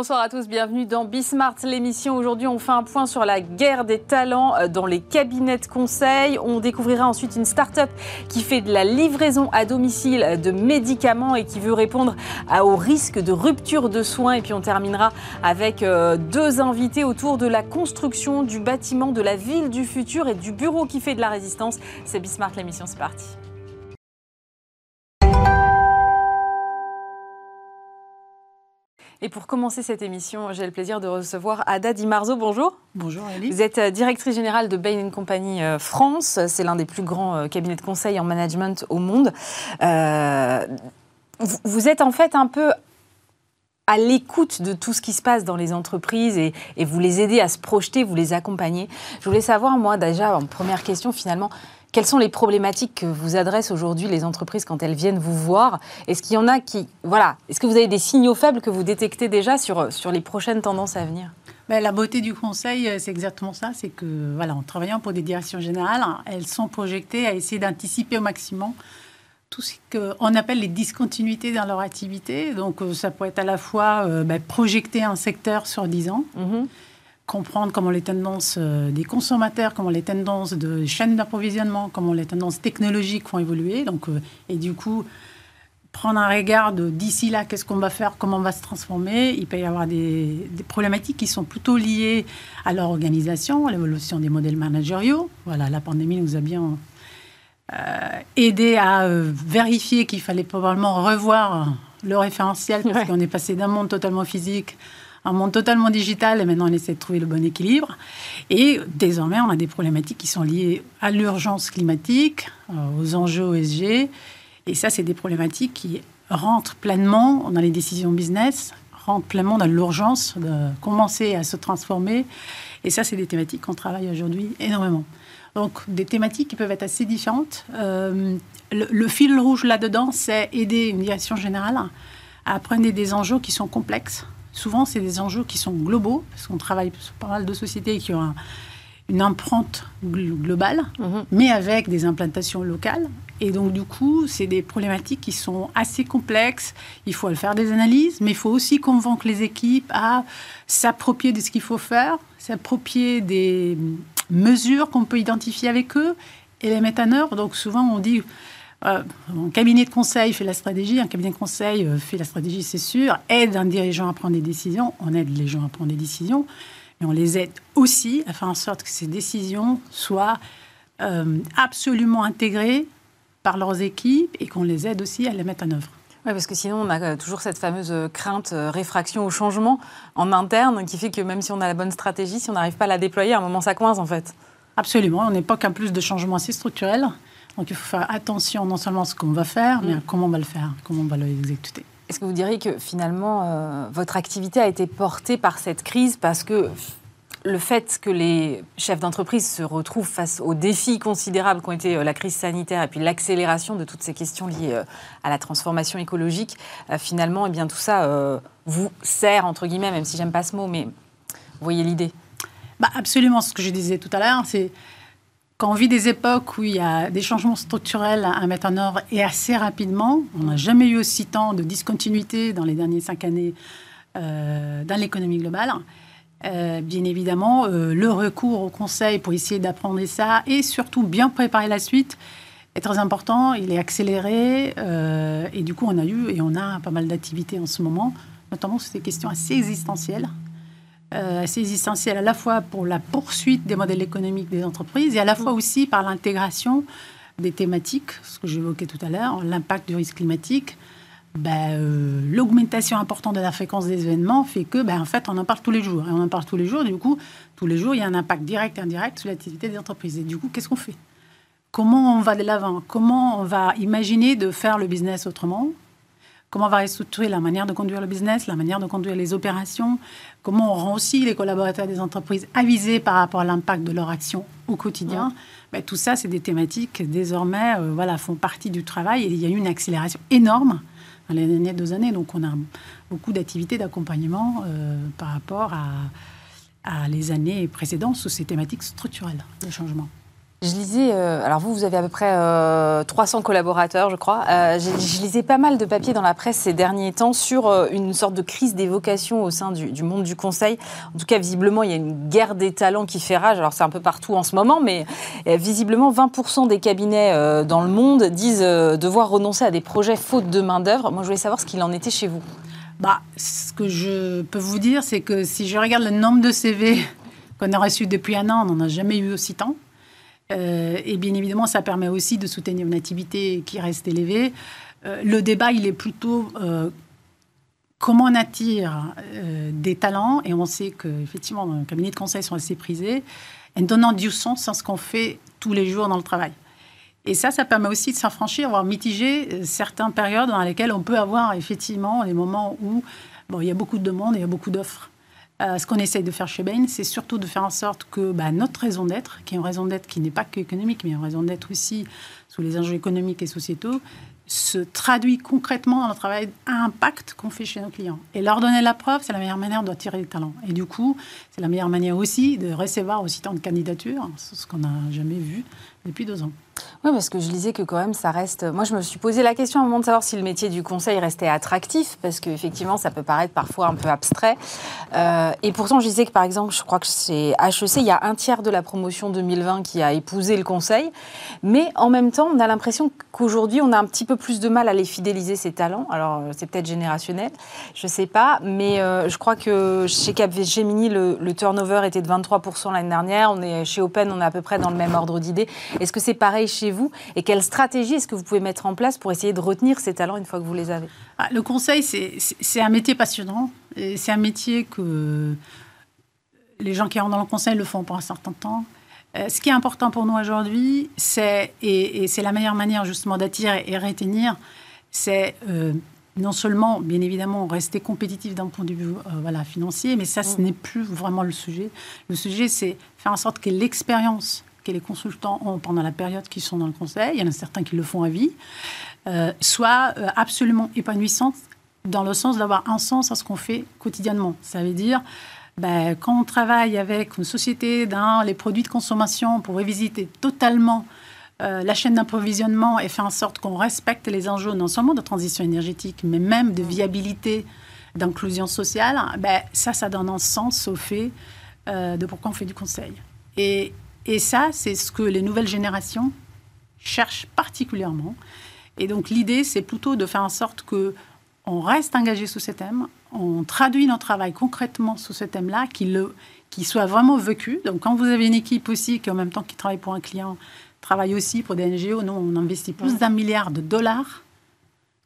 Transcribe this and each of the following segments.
Bonsoir à tous, bienvenue dans Bismart, l'émission. Aujourd'hui, on fait un point sur la guerre des talents euh, dans les cabinets de conseil. On découvrira ensuite une start-up qui fait de la livraison à domicile de médicaments et qui veut répondre au risque de rupture de soins. Et puis on terminera avec euh, deux invités autour de la construction du bâtiment de la ville du futur et du bureau qui fait de la résistance. C'est Bismart, l'émission, c'est parti. Et pour commencer cette émission, j'ai le plaisir de recevoir Ada Di Marzo. Bonjour. Bonjour Ali. Vous êtes euh, directrice générale de Bain Company euh, France. C'est l'un des plus grands euh, cabinets de conseil en management au monde. vous êtes en fait un peu à l'écoute de tout ce qui se passe dans les entreprises et, et, vous les aidez à se projeter, vous les accompagnez. Je voulais savoir, moi, déjà, en première question, finalement, quelles sont les problématiques que vous adressent aujourd'hui les entreprises quand elles viennent vous voir? Est-ce qu'il y en a qui. Voilà. Est-ce que vous avez des signaux faibles que vous détectez déjà sur, sur les prochaines tendances à venir? Ben, la beauté du conseil, euh, c'est exactement ça. C'est que, voilà, en travaillant pour des directions générales, elles sont projetées à essayer d'anticiper au maximum tout ce qu'on appelle les discontinuités dans leur activité. Donc, euh, ça peut être à la fois euh, ben, projeter un secteur sur 10 ans. Mm-hmm comprendre comment les tendances euh, des consommateurs, comment les tendances de chaînes d'approvisionnement, comment les tendances technologiques vont évoluer. Donc, euh, et du coup, prendre un regard de d'ici là, qu'est-ce qu'on va faire, comment on va se transformer. Il peut y avoir des, problématiques qui sont plutôt liées à leur organisation, à l'évolution des modèles managériaux. Voilà, la pandémie nous a bien euh, aidé à vérifier qu'il fallait probablement revoir le référentiel parce qu'on est passé d'un monde totalement physique un monde totalement digital et maintenant on essaie de trouver le bon équilibre. Et désormais, on a des problématiques qui sont liées à l'urgence climatique, euh, aux enjeux ESG. Et ça, c'est des problématiques qui rentrent pleinement dans les décisions business, rentrent pleinement dans l'urgence de commencer à se transformer. Et ça, c'est des thématiques qu'on travaille aujourd'hui énormément. Donc, des thématiques qui peuvent être assez différentes. Euh, le, le, fil rouge là-dedans, c'est aider une direction générale à apprendre des enjeux qui sont complexes, souvent, c'est des enjeux qui sont globaux, parce qu'on travaille sur pas mal de sociétés qui ont une empreinte globale, mhm. mais avec des implantations locales. Et donc, du coup, c'est des problématiques qui sont assez complexes. Il faut faire des analyses, mais il faut aussi convaincre les équipes à s'approprier de ce qu'il faut faire, s'approprier des mesures qu'on peut identifier avec eux et les mettre en œuvre. Donc, souvent, on dit euh, un cabinet de conseil fait la stratégie, un cabinet de conseil euh, fait la stratégie, c'est sûr, aide un dirigeant à prendre des décisions, on aide les gens à prendre des décisions, mais on les aide aussi à faire en sorte que ces décisions soient euh, absolument intégrées par leurs équipes et qu'on les aide aussi à les mettre en œuvre. Oui, parce que sinon, on a toujours cette fameuse crainte, réfraction au changement en interne, qui fait que même si on a la bonne stratégie, si on n'arrive pas à la déployer, à un moment, ça coince en fait. Absolument. On n'est pas qu'un plus de changements assez structurels. Donc il faut faire attention non seulement à ce qu'on va faire, mais à mm. comment on va le faire, comment on va l'exécuter. Est-ce que vous diriez que finalement, euh, votre activité a été portée par cette crise parce que le fait que les chefs d'entreprise se retrouvent face aux défis considérables qu'ont été euh, la crise sanitaire et puis l'accélération de toutes ces questions liées euh, à la transformation écologique, finalement, eh bien, tout ça vous sert, entre guillemets, même si j'aime pas ce mot, mais vous voyez l'idée? Bah, Absolument, ce que je disais tout à l'heure, c'est quand on vit des époques où il y a des changements structurels à mettre en œuvre et assez rapidement, on n'a jamais eu aussi tant de discontinuité dans les dernières cinq années euh, dans l'économie globale. Euh, bien évidemment, euh, le recours au conseil pour essayer d'apprendre ça et surtout bien préparer la suite est très important. Il est accéléré et du coup, on a eu et on a pas mal d'activités en ce moment, notamment sur des questions assez existentielles euh, assez essentiel à la fois pour la poursuite des modèles économiques des entreprises et à la fois aussi par l'intégration des thématiques, ce que j'évoquais tout à l'heure, l'impact du risque climatique. Ben, euh, l'augmentation importante de la fréquence des événements fait que, ben, en fait, on en parle tous les jours. Et on en parle tous les jours. Du coup, tous les jours, il y a un impact direct et indirect sur l'activité des entreprises. Et du coup, qu'est-ce qu'on fait? Comment on va de l'avant? Comment on va imaginer de faire le business autrement? Comment on va restructurer la manière de conduire le business, la manière de conduire les opérations? Comment on rend aussi les collaborateurs des entreprises avisés par rapport à l'impact de leur action au quotidien? Ben, Tout ça, c'est des thématiques qui désormais euh, voilà, font partie du travail et il y a eu une accélération énorme dans les dernières deux années. Donc on a beaucoup d'activités d'accompagnement euh, par rapport à, à les années précédentes sur ces thématiques structurelles de changement. Je lisais, euh, alors vous, vous avez à peu près 300 euh, collaborateurs, je crois. Euh, je, lisais pas mal de papiers dans la presse ces derniers temps sur une sorte de crise des vocations au sein du, monde du conseil. En tout cas, visiblement, il y a une guerre des talents qui fait rage. Alors c'est un peu partout en ce moment, mais visiblement, 20% des cabinets dans le monde disent devoir renoncer à des projets faute de main-d'œuvre. Moi, je voulais savoir ce qu'il en était chez vous. Bah, ce que je peux vous dire, c'est que si je regarde le nombre de CV qu'on a reçus depuis un an, on n'en a jamais eu aussi tant. Euh, et bien évidemment, ça permet aussi de soutenir une activité qui reste élevée. Euh, le débat, il est plutôt euh, comment on attire des talents, et on sait qu'effectivement, dans le cabinet de conseil sont assez prisés, en donnant du sens à ce qu'on fait tous les jours dans le travail. Et ça, ça permet aussi de s'affranchir, voire mitiger certaines périodes dans lesquelles on peut avoir effectivement des moments où bon, il y a beaucoup de demandes et il y a beaucoup d'offres. Euh, ce qu'on essaye de faire chez Bain, c'est surtout de faire en sorte que bah, notre raison d'être, qui est une raison d'être qui n'est pas qu'économique, mais une raison d'être aussi sous les enjeux économiques et sociétaux, se traduit concrètement dans le travail à impact qu'on fait chez nos clients. Et leur donner la preuve, c'est la meilleure manière d'attirer les talents. Et du coup, c'est la meilleure manière aussi de recevoir aussi tant de candidatures, ce qu'on n'a jamais vu depuis deux ans. Oui, parce que je disais que quand même, ça reste. Moi, je me suis posé la question à un moment de savoir si le métier du conseil restait attractif, parce qu'effectivement, ça peut paraître parfois un peu abstrait. Euh, et pourtant, je disais que par exemple, je crois que c'est HEC, il y a un tiers de la promotion 2020 qui a épousé le conseil. Mais en même temps, on a l'impression qu'aujourd'hui, on a un petit peu plus de mal à les fidéliser, ces talents. Alors, c'est peut-être générationnel, je ne sais pas. Mais euh, je crois que chez Capgemini, le, le turnover était de 23% l'année dernière. On est, chez Open, on est à peu près dans le même ordre d'idées. Est-ce que c'est pareil chez vous Et quelle stratégie est-ce que vous pouvez mettre en place pour essayer de retenir ces talents une fois que vous les avez? Ah, Le conseil, c'est un métier passionnant. C'est un métier que les gens qui rentrent dans le conseil le font pour un certain temps. Euh, ce qui est important pour nous aujourd'hui, c'est, et, c'est la meilleure manière justement d'attirer et retenir, c'est euh, non seulement, bien évidemment, rester compétitif d'un point de vue euh, voilà, financier, mais ça, ce mm. n'est plus vraiment le sujet. Le sujet, c'est faire en sorte que l'expérience que les consultants ont pendant la période qu'ils sont dans le conseil, il y en a certains qui le font à vie, euh, soit euh, absolument épanouissante dans le sens d'avoir un sens à ce qu'on fait quotidiennement. Ça veut dire, ben, quand on travaille avec une société dans les produits de consommation pour revisiter totalement euh, la chaîne d'approvisionnement et faire en sorte qu'on respecte les enjeux non seulement de transition énergétique, mais même de viabilité, d'inclusion sociale, ben, ça, ça donne un sens au fait de pourquoi on fait du conseil. Et et ça, c'est ce que les nouvelles générations cherchent particulièrement. Et donc l'idée, c'est plutôt de faire en sorte que on reste engagé sous ces thèmes, on traduit notre travail concrètement sous ce thème-là, qu'il soit vraiment vécu. Donc quand vous avez une équipe aussi qui en même temps qui travaille pour un client, travaille aussi pour des NGO, nous on investit plus d'un milliard de dollars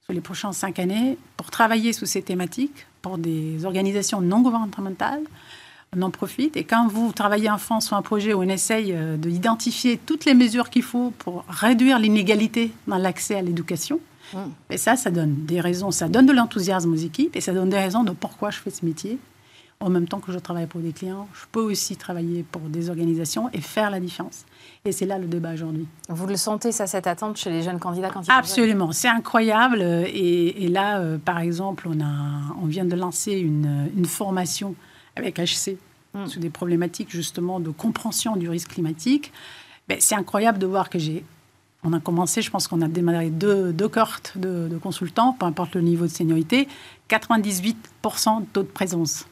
sur les prochaines cinq années pour travailler sous ces thématiques pour des organisations non gouvernementales on en profite. Et quand vous travaillez en France sur un projet où on essaye euh, d'identifier toutes les mesures qu'il faut pour réduire l'inégalité dans l'accès à l'éducation, mmh. et ça, ça donne des raisons, ça donne de l'enthousiasme aux équipes et ça donne des raisons de pourquoi je fais ce métier. En même temps que je travaille pour des clients, je peux aussi travailler pour des organisations et faire la différence. Et c'est là le débat aujourd'hui. Vous le sentez, ça, cette attente chez les jeunes candidats quand ils Absolument, c'est incroyable. Et, là, euh, par exemple, on, a, on vient de lancer une, une formation avec HC mm. sur des problématiques justement de compréhension du risque climatique. Ben, c'est incroyable de voir que j'ai. On a commencé, je pense qu'on a démarré deux, deux cohortes de, consultants, peu importe le niveau de seniorité, 98% de taux de présence.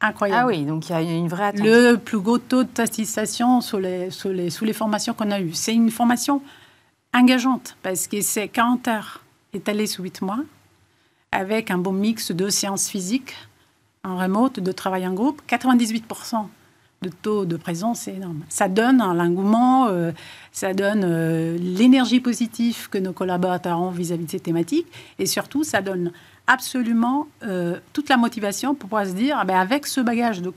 Incroyable. Ah oui, donc il y a une vraie attente. Le plus gros taux de satisfaction sur les, sur les, sous les formations qu'on a eues. C'est une formation engageante parce que c'est 40 heures étalées sur 8 mois avec un bon mix de séances physiques, en remote, de travail en groupe, 98% de taux de présence, c'est énorme. Ça donne un engouement, euh, ça donne euh, l'énergie positive que nos collaborateurs ont vis-à-vis de ces thématiques, et surtout, ça donne absolument euh, toute la motivation pour pouvoir se dire, ah ben, avec ce bagage de,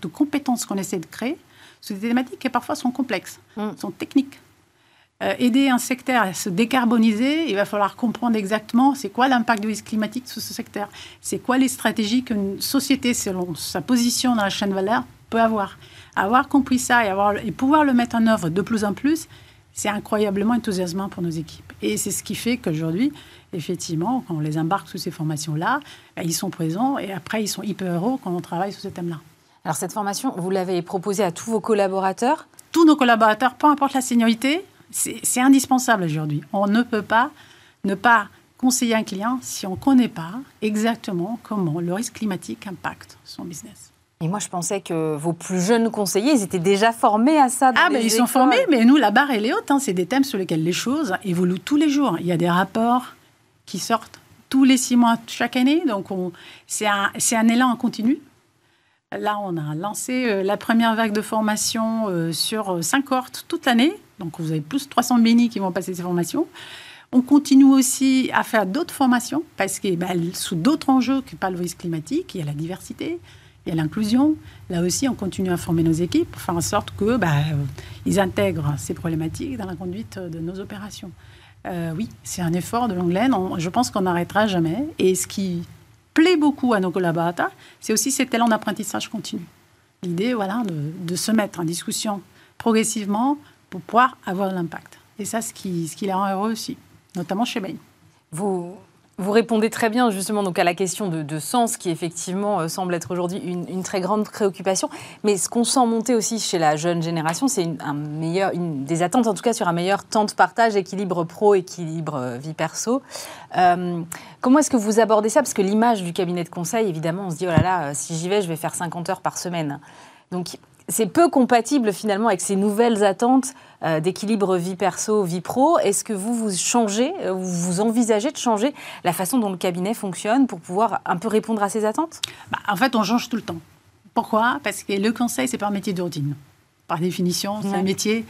de compétences qu'on essaie de créer, ces thématiques qui parfois sont complexes, mmh. sont techniques, euh, aider un secteur à se décarboniser, il va falloir comprendre exactement c'est quoi l'impact du risque climatique sur ce secteur. C'est quoi les stratégies qu'une société, selon sa position dans la chaîne de valeur, peut avoir. Avoir compris ça et, avoir, et pouvoir le mettre en œuvre de plus en plus, c'est incroyablement enthousiasmant pour nos équipes. Et c'est ce qui fait qu'aujourd'hui, effectivement, quand on les embarque sous ces formations-là, ben, ils sont présents et après, ils sont hyper heureux quand on travaille sur ce thème-là. Alors cette formation, vous l'avez proposée à tous vos collaborateurs? Tous nos collaborateurs, peu importe la seniorité, c'est indispensable aujourd'hui. On ne peut pas ne pas conseiller un client si on ne connaît pas exactement comment le risque climatique impacte son business. Et moi, je pensais que vos plus jeunes conseillers, ils étaient déjà formés à ça. ah, mais ils sont formés, mais nous, la barre, elle est haute. Hein. C'est des thèmes sur lesquels les choses évoluent tous les jours. Il y a des rapports qui sortent tous les six mois, chaque année. Donc, c'est un, un, élan en continu. Là, on a lancé euh, la première vague de formation euh, sur euh, cinq cohortes toute l'année. Donc, vous avez plus de 300 bénis qui vont passer ces formations. On continue aussi à faire d'autres formations parce que bah, sous d'autres enjeux que pas le risque climatique, il y a la diversité, il y a l'inclusion. Là aussi, on continue à former nos équipes pour faire en sorte que ils intègrent ces problématiques dans la conduite de nos opérations. oui, c'est un effort de longue laine. je pense qu'on n'arrêtera jamais. Et ce qui plaît beaucoup à nos collaborateurs, c'est aussi cet élan d'apprentissage continu. L'idée, voilà, de, se mettre en discussion progressivement pour pouvoir avoir l'impact. Et ça, ce qui, ce qui les rend heureux aussi, notamment chez Bain. Vous, vous répondez très bien justement donc à la question de, sens qui effectivement euh, semble être aujourd'hui une, très grande préoccupation. Mais ce qu'on sent monter aussi chez la jeune génération, c'est une, des attentes en tout cas sur un meilleur temps de partage, équilibre pro, équilibre euh, vie perso. Euh, comment est-ce que vous abordez ça? Parce que l'image du cabinet de conseil, évidemment, on se dit oh là là, si j'y vais, je vais faire 50 heures par semaine. Donc c'est peu compatible finalement avec ces nouvelles attentes euh, d'équilibre vie perso, vie pro. Est-ce que vous vous changez, euh, vous envisagez de changer la façon dont le cabinet fonctionne pour pouvoir un peu répondre à ces attentes? Bah, En fait, on change tout le temps. Pourquoi? Parce que le conseil, c'est pas un métier d'ordine. Par définition, c'est un métier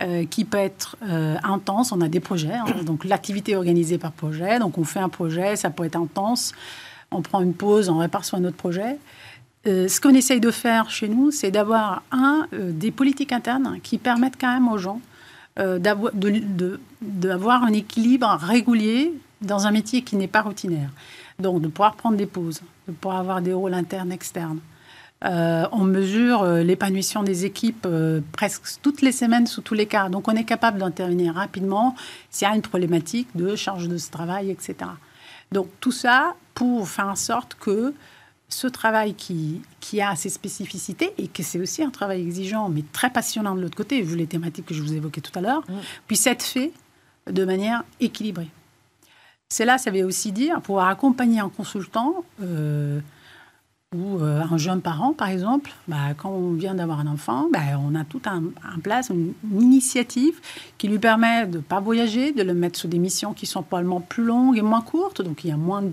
euh, qui peut être intense. On a des projets, hein. donc l'activité est organisée par projet. Donc on fait un projet, ça peut être intense. On prend une pause, on répare sur un autre projet. Euh, ce qu'on essaye de faire chez nous, c'est d'avoir un euh, des politiques internes qui permettent quand même aux gens euh, d'avoir un équilibre régulier dans un métier qui n'est pas routinaire. Donc de pouvoir prendre des pauses, de pouvoir avoir des rôles internes, externes. on mesure l'épanouissement des équipes presque toutes les semaines sous tous les cas. Donc on est capable d'intervenir rapidement s'il y a une problématique de charge de travail, etc. Donc tout ça pour faire en sorte que ce travail qui, qui a ses spécificités et que c'est aussi un travail exigeant, mais très passionnant de l'autre côté, vu les thématiques que je vous évoquais tout à l'heure, mm. puisse être fait de manière équilibrée. Cela, ça veut aussi dire pouvoir accompagner un consultant euh, ou euh, un jeune parent, par exemple, bah, quand on vient d'avoir un enfant, bah, on a tout en place, une, initiative qui lui permet de ne pas voyager, de le mettre sur des missions qui sont probablement plus longues et moins courtes, donc il y a moins de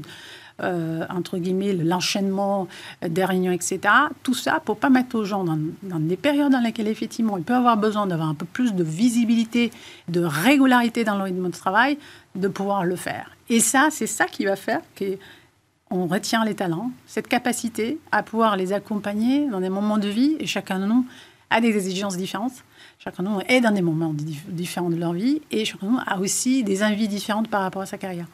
euh, entre guillemets, l'enchaînement des réunions, etc. Tout ça pour pas mettre aux gens dans, des périodes dans lesquelles effectivement ils peuvent avoir besoin d'avoir un peu plus de visibilité, de régularité dans leur rythme de travail, de pouvoir le faire. Et ça, c'est ça qui va faire qu'on retient les talents, cette capacité à pouvoir les accompagner dans des moments de vie, et chacun de nous a des exigences différentes. Chacun de nous est dans des moments différents de leur vie, et chacun de nous a aussi des envies différentes par rapport à sa carrière.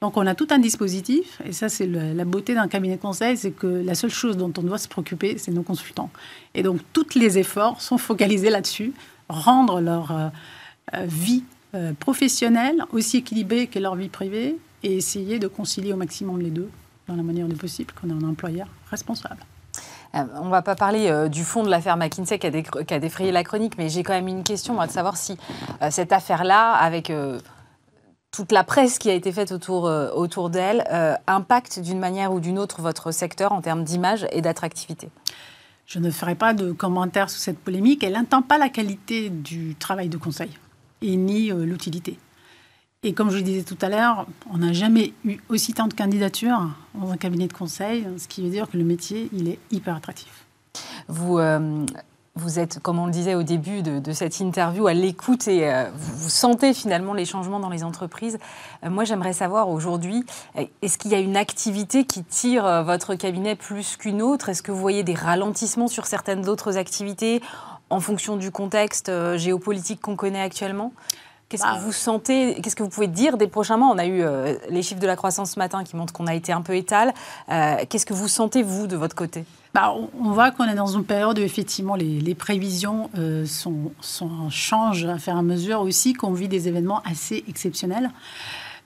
Donc on a tout un dispositif, et ça c'est la beauté d'un cabinet de conseil, c'est que la seule chose dont on doit se préoccuper, c'est nos consultants. Et donc tous les efforts sont focalisés là-dessus, rendre leur euh, euh, vie euh, professionnelle aussi équilibrée que leur vie privée, et essayer de concilier au maximum les deux dans la manière du possible, qu'on est un employeur responsable. on ne va pas parler du fond de l'affaire McKinsey qui a, qui a, défrayé la chronique, mais j'ai quand même une question, moi, de savoir si cette affaire-là, avec toute la presse qui a été faite autour, euh, autour d'elle euh, impacte d'une manière ou d'une autre votre secteur en termes d'image et d'attractivité Je ne ferai pas de commentaires sur cette polémique. Elle n'entend pas la qualité du travail de conseil et ni euh, l'utilité. Et comme je le disais tout à l'heure, on n'a jamais eu aussi tant de candidatures dans un cabinet de conseil, ce qui veut dire que le métier, il est hyper attractif. Vous, vous êtes, comme on le disait au début de, cette interview, à l'écoute et euh, vous, sentez finalement les changements dans les entreprises. Euh, moi, j'aimerais savoir aujourd'hui, euh, est-ce qu'il y a une activité qui tire votre cabinet plus qu'une autre? Est-ce que vous voyez des ralentissements sur certaines autres activités en fonction du contexte géopolitique qu'on connaît actuellement? Qu'est-ce que bah, vous sentez Qu'est-ce que vous pouvez dire des prochains mois? On a eu les chiffres de la croissance ce matin qui montrent qu'on a été un peu étal. Qu'est-ce que vous sentez, vous, de votre côté? Bah, on voit qu'on est dans une période où effectivement les, prévisions euh, sont, sont, changent à faire à mesure aussi, qu'on vit des événements assez exceptionnels.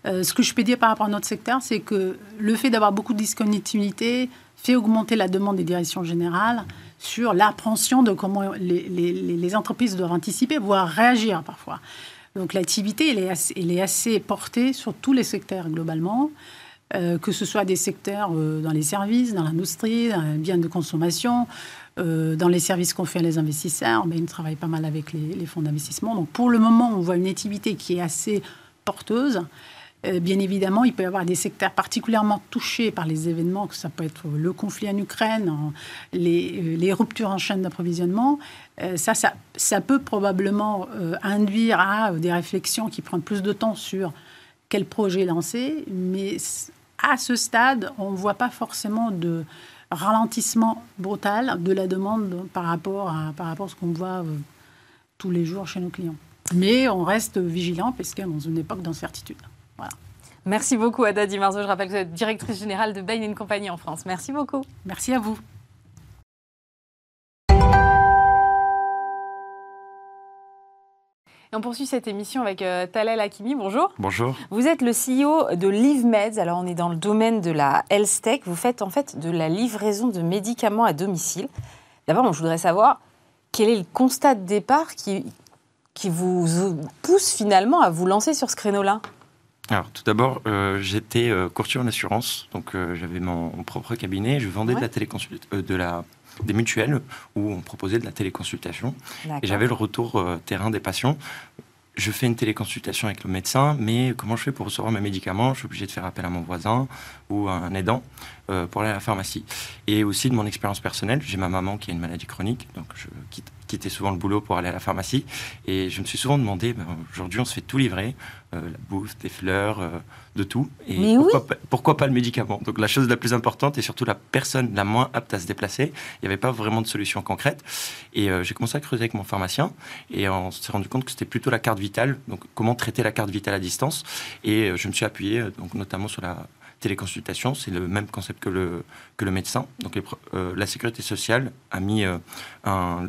ce que je peux dire par rapport à notre secteur, c'est que le fait d'avoir beaucoup de discontinuité fait augmenter la demande des directions générales sur l'appréhension de comment les, entreprises doivent anticiper, voire réagir parfois. Donc l'activité, elle, est assez portée sur tous les secteurs globalement. Euh, que ce soit des secteurs euh, dans les services, dans l'industrie, dans les biens de consommation, euh, dans les services qu'on fait à les investisseurs. Mais ils travaillent pas mal avec les fonds d'investissement. Donc pour le moment, on voit une activité qui est assez porteuse. Bien évidemment, il peut y avoir des secteurs particulièrement touchés par les événements, que ça peut être le conflit en Ukraine, les, les ruptures en chaîne d'approvisionnement. Ça, ça, ça, peut probablement induire à des réflexions qui prennent plus de temps sur quel projet lancer, mais à ce stade, on ne voit pas forcément de ralentissement brutal de la demande par rapport à, par rapport à ce qu'on voit euh, tous les jours chez nos clients. Mais on reste vigilant parce qu'on est dans une époque d'incertitude. Merci beaucoup, Ada Di Marzo. Je rappelle que vous êtes directrice générale de Bain Compagnie en France. Merci beaucoup. Merci à vous. on poursuit cette émission avec euh, Talel Hakimi. Bonjour. Bonjour. Vous êtes le CEO de LiveMeds. Alors, on est dans le domaine de la health tech. Vous faites en fait de la livraison de médicaments à domicile. D'abord, je voudrais savoir quel est le constat de départ qui, qui vous pousse finalement à vous lancer sur ce créneau-là? Alors, tout d'abord, euh, j'étais euh, courtier en assurance, donc j'avais mon, propre cabinet, je vendais de la de la des mutuelles où on proposait de la téléconsultation. Et j'avais le retour euh, terrain des patients. Je fais une téléconsultation avec le médecin, mais comment je fais pour recevoir mes médicaments? Je suis obligé de faire appel à mon voisin ou à un aidant euh, pour aller à la pharmacie. Et aussi de mon expérience personnelle, j'ai ma maman qui a une maladie chronique, donc je quitte quittais souvent le boulot pour aller à la pharmacie. Et je me suis souvent demandé, ben, aujourd'hui on se fait tout livrer, euh, la bouffe, des fleurs, euh, de tout. Et Mais pourquoi, pas, pourquoi, pas le médicament? Donc la chose la plus importante et surtout la personne la moins apte à se déplacer, il n'y avait pas vraiment de solution concrète. Et euh, j'ai commencé à creuser avec mon pharmacien et on s'est rendu compte que c'était plutôt la carte vitale, donc comment traiter la carte vitale à distance? Et je me suis appuyé donc, notamment sur la téléconsultation, c'est le même concept que le, que le médecin. Donc euh, la sécurité sociale a mis euh, un,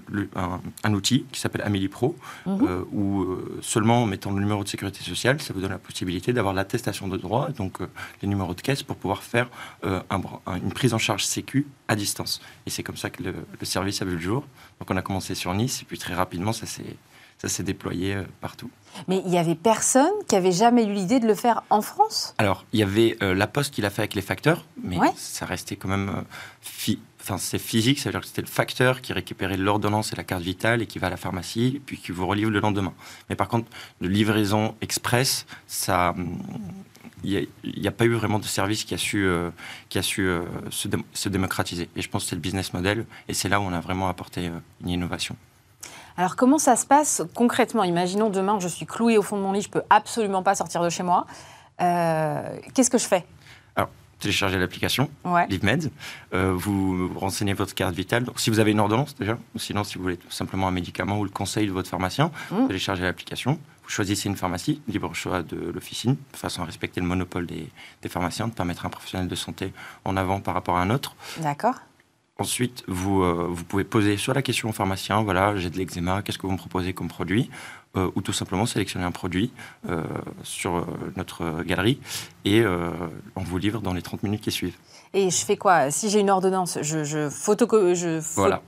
un, outil qui s'appelle Amélie Pro, mhm. euh, où seulement en mettant le numéro de sécurité sociale, ça vous donne la possibilité d'avoir l'attestation de droit, donc les numéros de caisse pour pouvoir faire un, une prise en charge sécu à distance. Et c'est comme ça que le, le, service a vu le jour. Donc on a commencé sur Nice, et puis très rapidement, ça s'est ça s'est déployé partout. Mais il y avait personne qui avait jamais eu l'idée de le faire en France Alors, il y avait euh, La Poste qui l'a fait avec les facteurs, mais ça restait quand même... Euh, enfin, c'est physique, ça veut dire que c'était le facteur qui récupérait l'ordonnance et la carte vitale et qui va à la pharmacie, puis qui vous relivre le lendemain. Mais par contre, de livraison express, ça... Hum, il n'y a, pas eu vraiment de service qui a su, euh, qui a su se, se, démocratiser. Et je pense que c'est le business model, et c'est là où on a vraiment apporté une innovation. Alors comment ça se passe concrètement? Imaginons demain, je suis cloué au fond de mon lit, je peux absolument pas sortir de chez moi. Euh, qu'est-ce que je fais? Alors, téléchargez l'application LiveMed. Euh, vous renseignez votre carte vitale. Donc, si vous avez une ordonnance déjà, ou sinon si vous voulez simplement un médicament ou le conseil de votre pharmacien, mmh. téléchargez l'application. Vous choisissez une pharmacie, libre choix de l'officine, de façon à respecter le monopole des, des pharmaciens, de ne pas mettre un professionnel de santé en avant par rapport à un autre. D'accord. Ensuite, vous, euh, vous pouvez poser soit la question au pharmacien, voilà, j'ai de l'eczéma, qu'est-ce que vous me proposez comme produit euh, Ou tout simplement sélectionner un produit euh, sur notre galerie et on vous livre dans les 30 minutes qui suivent. Et je fais quoi? Si j'ai une ordonnance, je, je, photo, je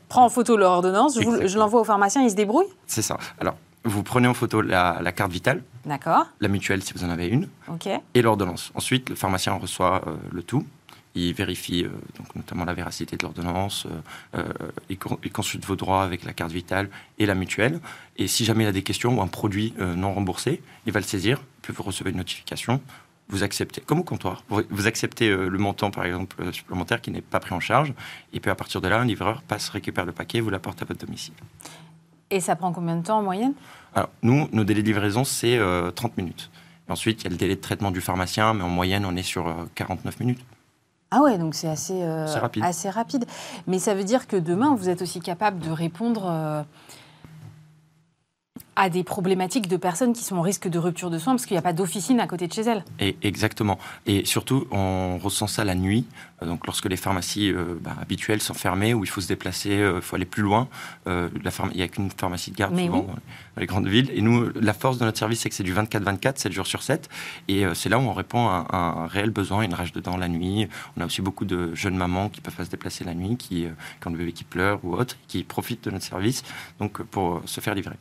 prends en photo l'ordonnance, je, je l'envoie au pharmacien, il se débrouille? C'est ça. Alors, vous prenez en photo la, la carte vitale, D'accord. la mutuelle si vous en avez une, et l'ordonnance. Ensuite, le pharmacien reçoit le tout il vérifie euh, donc notamment la véracité de l'ordonnance, euh, euh, il, consulte vos droits avec la carte vitale et la mutuelle. Et si jamais il a des questions ou un produit non remboursé, il va le saisir, puis vous recevez une notification. Vous acceptez, comme au comptoir, vous, acceptez le montant, par exemple, supplémentaire qui n'est pas pris en charge. Et puis à partir de là, un livreur passe, récupère le paquet et vous l'apporte à votre domicile. Et ça prend combien de temps en moyenne? Alors, nous, nos délais de livraison, c'est 30 minutes. ensuite, il y a le délai de traitement du pharmacien, mais en moyenne, on est sur 49 minutes. Ah ouais, donc c'est assez, euh, assez, rapide. Mais ça veut dire que demain, vous êtes aussi capable de répondre euh, à des problématiques de personnes qui sont en risque de rupture de soins parce qu'il n'y a pas d'officine à côté de chez elles. Et exactement. Et surtout, on ressent ça la nuit. Donc, lorsque les pharmacies euh, bah, habituelles sont fermées, où il faut se déplacer, il faut aller plus loin. la il n'y a qu'une pharmacie de garde souvent dans, les, grandes villes. Et nous, la force de notre service, c'est que c'est du 24-24, 7 jours sur 7. Et c'est là où on répond à, un réel besoin, une rage dedans la nuit. On a aussi beaucoup de jeunes mamans qui peuvent pas se déplacer la nuit, qui, quand le bébé qui pleure ou autre, qui profitent de notre service donc pour se faire livrer.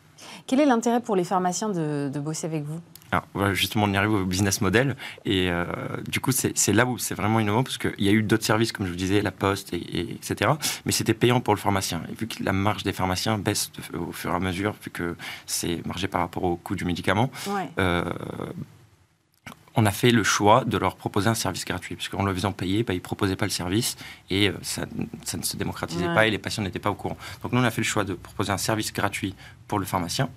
Quel est l'intérêt pour les pharmaciens de, bosser avec vous? Alors, justement, on y arrive au business model. Et euh, du coup, c'est là où c'est vraiment innovant, parce qu'il y a eu d'autres services, comme je vous disais, la poste, et, etc. Mais c'était payant pour le pharmacien. Et vu que la marge des pharmaciens baisse au fur et à mesure, vu que c'est margé par rapport au coût du médicament, euh, on a fait le choix de leur proposer un service gratuit, puisqu'en le faisant payer, bah, ils ne proposaient pas le service et euh, ça, ne se démocratisait pas et les patients n'étaient pas au courant. Donc nous, on a fait le choix de proposer un service gratuit pour le pharmacien.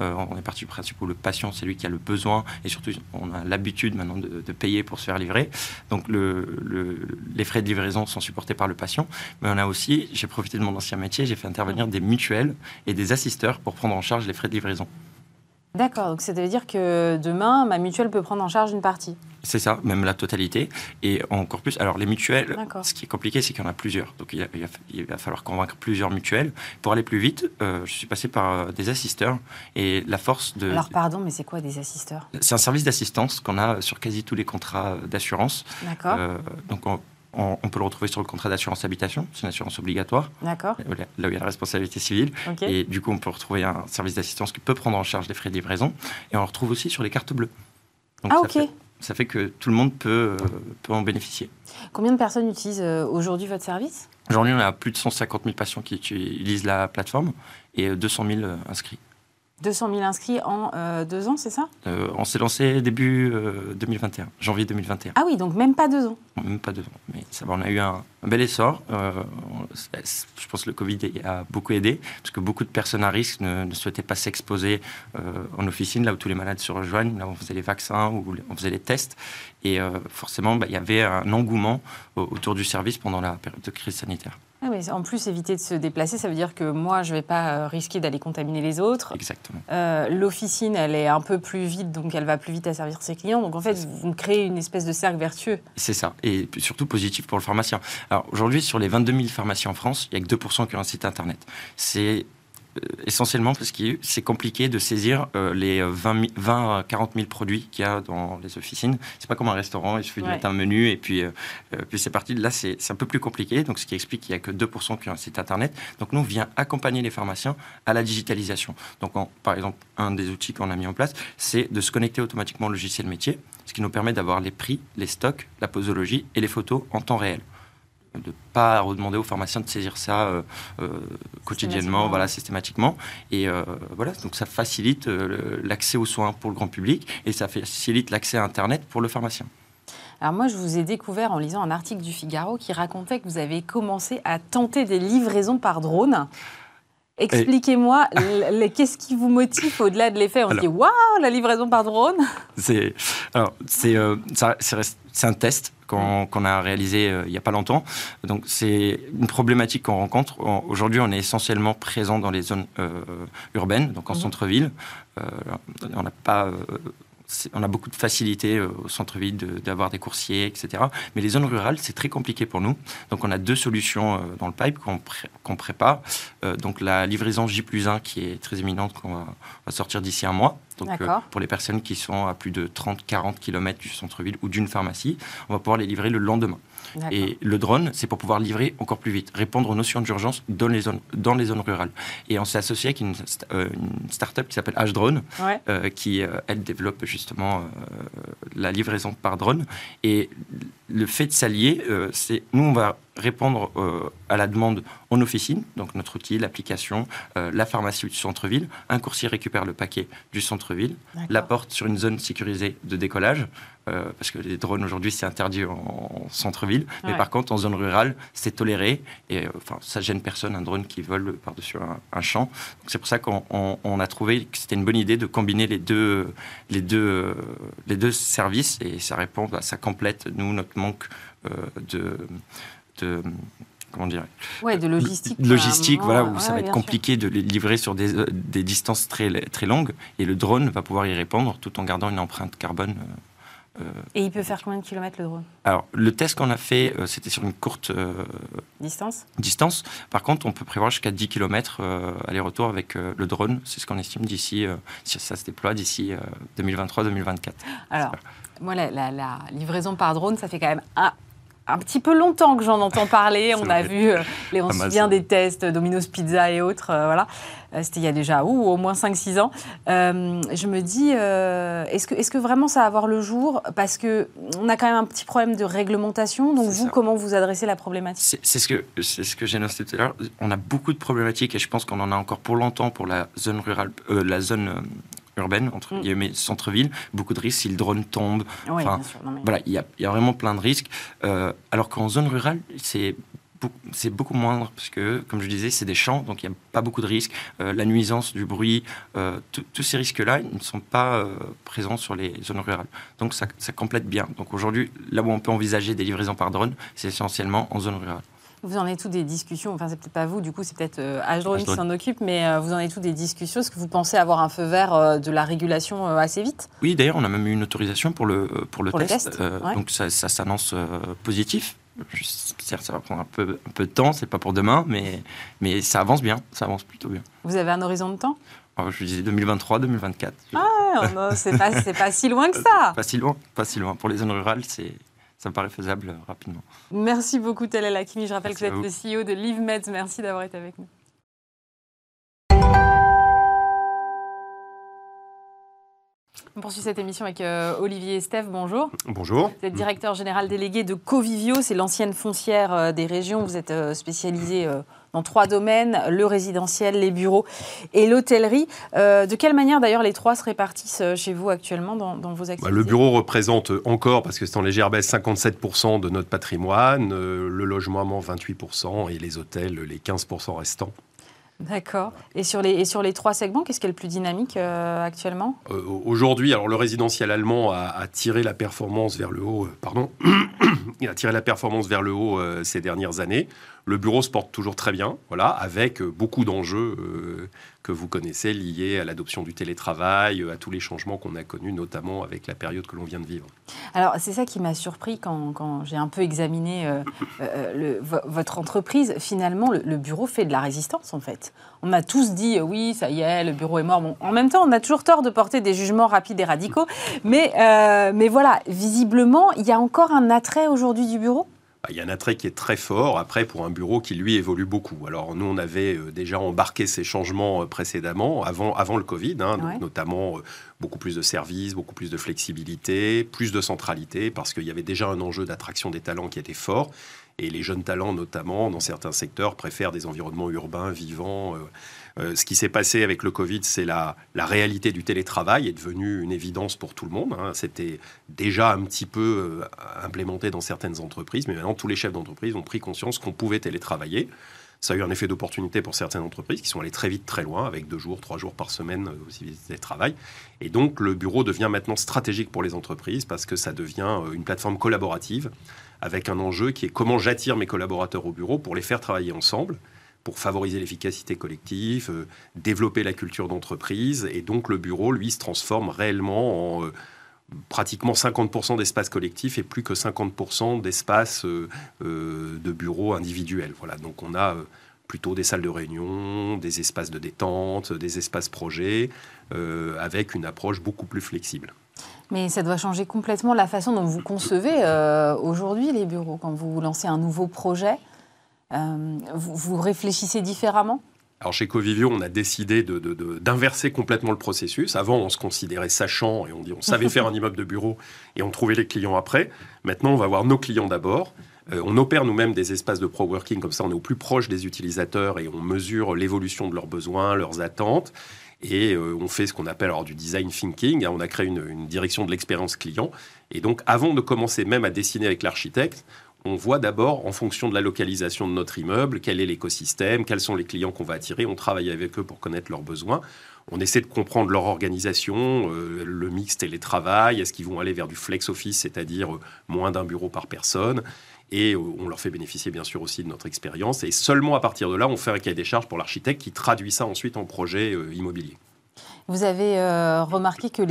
Euh, on est parti du principe où le patient, c'est lui qui a le besoin et surtout, on a l'habitude maintenant de, payer pour se faire livrer. Donc les frais de livraison sont supportés par le patient. Mais on a aussi, j'ai profité de mon ancien métier, j'ai fait intervenir des mutuelles et des assisteurs pour prendre en charge les frais de livraison. D'accord, donc ça veut dire que demain, ma mutuelle peut prendre en charge une partie C'est ça, même la totalité. Et encore plus, alors les mutuelles, ce qui est compliqué, c'est qu'il y en a plusieurs. Donc il, va, falloir convaincre plusieurs mutuelles. Pour aller plus vite, euh, je suis passé par euh, des assisteurs. Et la force de... Alors pardon, mais c'est quoi des assisteurs? C'est un service d'assistance qu'on a sur quasi tous les contrats d'assurance. D'accord. Euh, donc on, on, peut le retrouver sur le contrat d'assurance habitation, c'est une assurance obligatoire. D'accord. Là où il y a la responsabilité civile. Et du coup, on peut retrouver un service d'assistance qui peut prendre en charge les frais de livraison. Et on le retrouve aussi sur les cartes bleues. ah, ok. ça fait que tout le monde peut, euh, peut en bénéficier. Combien de personnes utilisent euh, aujourd'hui votre service? Aujourd'hui, on a plus de 150 000 patients qui utilisent la plateforme et 200 euh, 000 inscrits. 200 000 inscrits en euh, deux ans, c'est ça? Euh, On s'est lancé début 2021, euh, janvier 2021. Ah oui, donc même pas deux ans Même pas deux ans. Mais ça on a eu un, bel essor. je pense que le Covid a beaucoup aidé, parce que beaucoup de personnes à risque ne, souhaitaient pas s'exposer en officine, là où tous les malades se rejoignent, là où on faisait les vaccins, où on faisait les tests. Et forcément, bah, il y avait un engouement autour du service pendant la période de crise sanitaire. Ah, en plus, éviter de se déplacer, ça veut dire que moi, je ne vais pas euh, risquer d'aller contaminer les autres. Exactement. Euh, l'officine, elle est un peu plus vite, donc elle va plus vite à servir ses clients. Donc en fait, vous créez une espèce de cercle vertueux. C'est ça, et surtout positif pour le pharmacien. Alors aujourd'hui, sur les 22 000 pharmaciens en France, il n'y a que 2% qui ont un site internet. C'est essentiellement parce que c'est compliqué de saisir euh, les 20, 20 à 40 000 produits qu'il y a dans les officines. C'est pas comme un restaurant, il suffit de mettre un menu et puis, euh, puis c'est parti. Là, c'est un peu plus compliqué, donc ce qui explique qu'il n'y a que 2% qui ont un site internet. Donc nous, on vient accompagner les pharmaciens à la digitalisation. Donc par exemple, un des outils qu'on a mis en place, c'est de se connecter automatiquement au logiciel métier, ce qui nous permet d'avoir les prix, les stocks, la posologie et les photos en temps réel de ne pas redemander aux pharmaciens de saisir ça euh, euh, quotidiennement, voilà, systématiquement. Et euh, voilà, donc ça facilite l'accès aux soins pour le grand public et ça facilite l'accès à Internet pour le pharmacien. Alors moi, je vous ai découvert en lisant un article du Figaro qui racontait que vous avez commencé à tenter des livraisons par drone. Expliquez-moi, qu'est-ce qui vous motive au-delà de l'effet? On se dit waouh, la livraison par drone C'est alors c'est c'est un test qu'on a réalisé euh, il n'y a pas longtemps. Donc c'est une problématique qu'on rencontre. Aujourd'hui, on est essentiellement présent dans les zones euh, urbaines, donc en mhm. centre-ville. Euh, on n'a pas on a beaucoup de facilité euh, au centre-ville d'avoir des coursiers, etc. Mais les zones rurales, c'est très compliqué pour nous. Donc on a deux solutions euh, dans le pipe qu'on prépare. Euh, donc la livraison J plus 1 qui est très éminente, qu'on va, sortir d'ici un mois. Donc pour les personnes qui sont à plus de 30-40 km du centre-ville ou d'une pharmacie, on va pouvoir les livrer le lendemain. Et le drone, c'est pour pouvoir livrer encore plus vite, répondre aux notions d'urgence dans les zones, dans les zones rurales. Et on s'est associé avec une, euh, start-up qui s'appelle H-Drone, euh, qui, euh, elle, développe justement la livraison par drone. Et le fait de s'allier, c'est nous, on va répondre à la demande en officine, donc notre outil, l'application, la pharmacie du centre-ville. Un coursier récupère le paquet du centre-ville, l'apporte sur une zone sécurisée de décollage. Euh, parce que les drones aujourd'hui c'est interdit en, centre-ville, mais par contre en zone rurale c'est toléré et euh, enfin ça gêne personne un drone qui vole par-dessus un, champ. C'est pour ça qu'on a trouvé que c'était une bonne idée de combiner les deux, les deux, les deux services et ça répond, bah, ça complète nous notre manque euh, de, de comment dire Ouais, de logistique. Logistique, voilà, où ça va être compliqué de les livrer sur des, des, distances très, très longues. Et le drone va pouvoir y répondre tout en gardant une empreinte carbone euh, Et il peut faire combien de kilomètres le drone? Alors, le test qu'on a fait, euh, c'était sur une courte euh, distance? distance. Par contre, on peut prévoir jusqu'à 10 km aller-retour avec le drone. C'est ce qu'on estime d'ici, si ça se déploie d'ici 2023-2024. Alors, moi, la, la, livraison par drone, ça fait quand même un, un petit peu longtemps que j'en entends parler. On a vu, euh, les, on se souvient des tests Domino's Pizza et autres. Euh, voilà. Euh, c'était il y a déjà ou au moins 5-6 ans. je me dis, est-ce que, est que vraiment ça va avoir le jour? Parce qu'on a quand même un petit problème de réglementation. Donc, vous, comment vous adressez la problématique? C'est ce que, ce que j'ai noté tout à l'heure. On a beaucoup de problématiques et je pense qu'on en a encore pour longtemps pour la zone rurale, la zone urbaine, entre mm. guillemets, centre-ville, beaucoup de risques si le drone tombe. enfin, Voilà, il y a, y a, vraiment plein de risques. Euh, alors qu'en zone rurale, c'est c'est beaucoup moindre parce que, comme je disais, c'est des champs, donc il n'y a pas beaucoup de risques. Euh, la nuisance, du bruit, euh, tous ces risques-là, ils ne sont pas présents sur les zones rurales. Donc ça, ça complète bien. Donc aujourd'hui, là où on peut envisager des livraisons par drone, c'est essentiellement en zone rurale. Vous en êtes tous des discussions, enfin c'est peut-être pas vous, du coup c'est peut-être euh, qui s'en occupe, mais euh, vous en êtes tous des discussions? Est-ce que vous pensez avoir un feu vert euh, de la régulation euh, assez vite? Oui, d'ailleurs on a même eu une autorisation pour le, pour le test, donc ça, ça s'annonce positif. Certes, ça va prendre un peu, un peu de temps, c'est pas pour demain, mais, mais ça avance bien, ça avance plutôt bien. Vous avez un horizon de temps? Oh, Je disais 2023-2024. Ah, c'est pas, pas si loin que ça Pas si loin, pas si loin. Pour les zones rurales, c'est ça me paraît faisable euh, rapidement. Merci beaucoup, Talal Akimi. Je rappelle que vous êtes le CEO de LiveMeds. Merci d'avoir été avec nous. On poursuit cette émission avec euh, Olivier Estève. Bonjour. Bonjour. Vous êtes directeur général délégué de Covivio, c'est l'ancienne foncière euh, des régions. Vous êtes spécialisé dans trois domaines, le résidentiel, les bureaux et l'hôtellerie. Euh, de quelle manière d'ailleurs les trois se répartissent euh, chez vous actuellement dans, vos activités bah, Le bureau représente encore, parce que c'est en légère baisse, 57% de notre patrimoine, euh, le logement 28% et les hôtels les 15% restants. D'accord. Et sur les, et sur les trois segments, qu'est-ce qui est le plus dynamique actuellement? Aujourd'hui, alors le résidentiel allemand a, tiré la performance vers le haut. pardon, il a tiré la performance vers le haut ces dernières années. Le bureau se porte toujours très bien, voilà, avec euh, beaucoup d'enjeux euh, que vous connaissez liés à l'adoption du télétravail, à tous les changements qu'on a connus, notamment avec la période que l'on vient de vivre. Alors, c'est ça qui m'a surpris quand, j'ai un peu examiné euh, votre entreprise. Finalement, le, bureau fait de la résistance, en fait. On a tous dit, oui, ça y est, le bureau est mort. Bon, en même temps, on a toujours tort de porter des jugements rapides et radicaux. Mais, mais voilà, visiblement, il y a encore un attrait aujourd'hui du bureau il y a un attrait qui est très fort, après, pour un bureau qui, lui, évolue beaucoup. Alors, nous, on avait euh, déjà embarqué ces changements euh, précédemment, avant, avant le Covid, hein, notamment euh, beaucoup plus de services, beaucoup plus de flexibilité, plus de centralité, parce qu'il y avait déjà un enjeu d'attraction des talents qui était fort. Et les jeunes talents, notamment, dans certains secteurs, préfèrent des environnements urbains, vivants. Euh, ce qui s'est passé avec le Covid, c'est la, la, réalité du télétravail est devenue une évidence pour tout le monde. Hein. C'était déjà un petit peu euh, implémenté dans certaines entreprises, mais maintenant tous les chefs d'entreprise ont pris conscience qu'on pouvait télétravailler. Ça a eu un effet d'opportunité pour certaines entreprises qui sont allées très vite, très loin, avec deux jours, trois jours par semaine euh, aussi de télétravail. Et donc, le bureau devient maintenant stratégique pour les entreprises parce que ça devient une plateforme collaborative avec un enjeu qui est comment j'attire mes collaborateurs au bureau pour les faire travailler ensemble pour favoriser l'efficacité collective, euh, développer la culture d'entreprise. Et donc le bureau, lui, se transforme réellement en euh, pratiquement 50% d'espace collectif et plus que 50% d'espace euh, de bureaux individuels. Voilà, donc on a plutôt des salles de réunion, des espaces de détente, des espaces projets, avec une approche beaucoup plus flexible. Mais ça doit changer complètement la façon dont vous concevez aujourd'hui les bureaux. Quand vous lancez un nouveau projet, euh, vous, réfléchissez différemment? Alors chez Covivio, on a décidé d'inverser complètement le processus. Avant, on se considérait sachant et on savait faire un immeuble de bureau et on trouvait les clients après. Maintenant, on va voir nos clients d'abord. Euh, on opère nous-mêmes des espaces de pro-working, comme ça on est au plus proche des utilisateurs et on mesure l'évolution de leurs besoins, leurs attentes. Et euh, on fait ce qu'on appelle alors du design thinking. On a créé une direction de l'expérience client. Et donc, avant de commencer même à dessiner avec l'architecte, on voit d'abord, en fonction de la localisation de notre immeuble, quel est l'écosystème, quels sont les clients qu'on va attirer. On travaille avec eux pour connaître leurs besoins. on essaie de comprendre leur organisation, le mix télétravail, est-ce qu'ils vont aller vers du flex office, c'est-à-dire moins d'un bureau par personne? Et on leur fait bénéficier bien sûr aussi de notre expérience. Et seulement à partir de là, on fait un cahier des charges pour l'architecte qui traduit ça ensuite en projet immobilier. Vous avez euh, remarqué que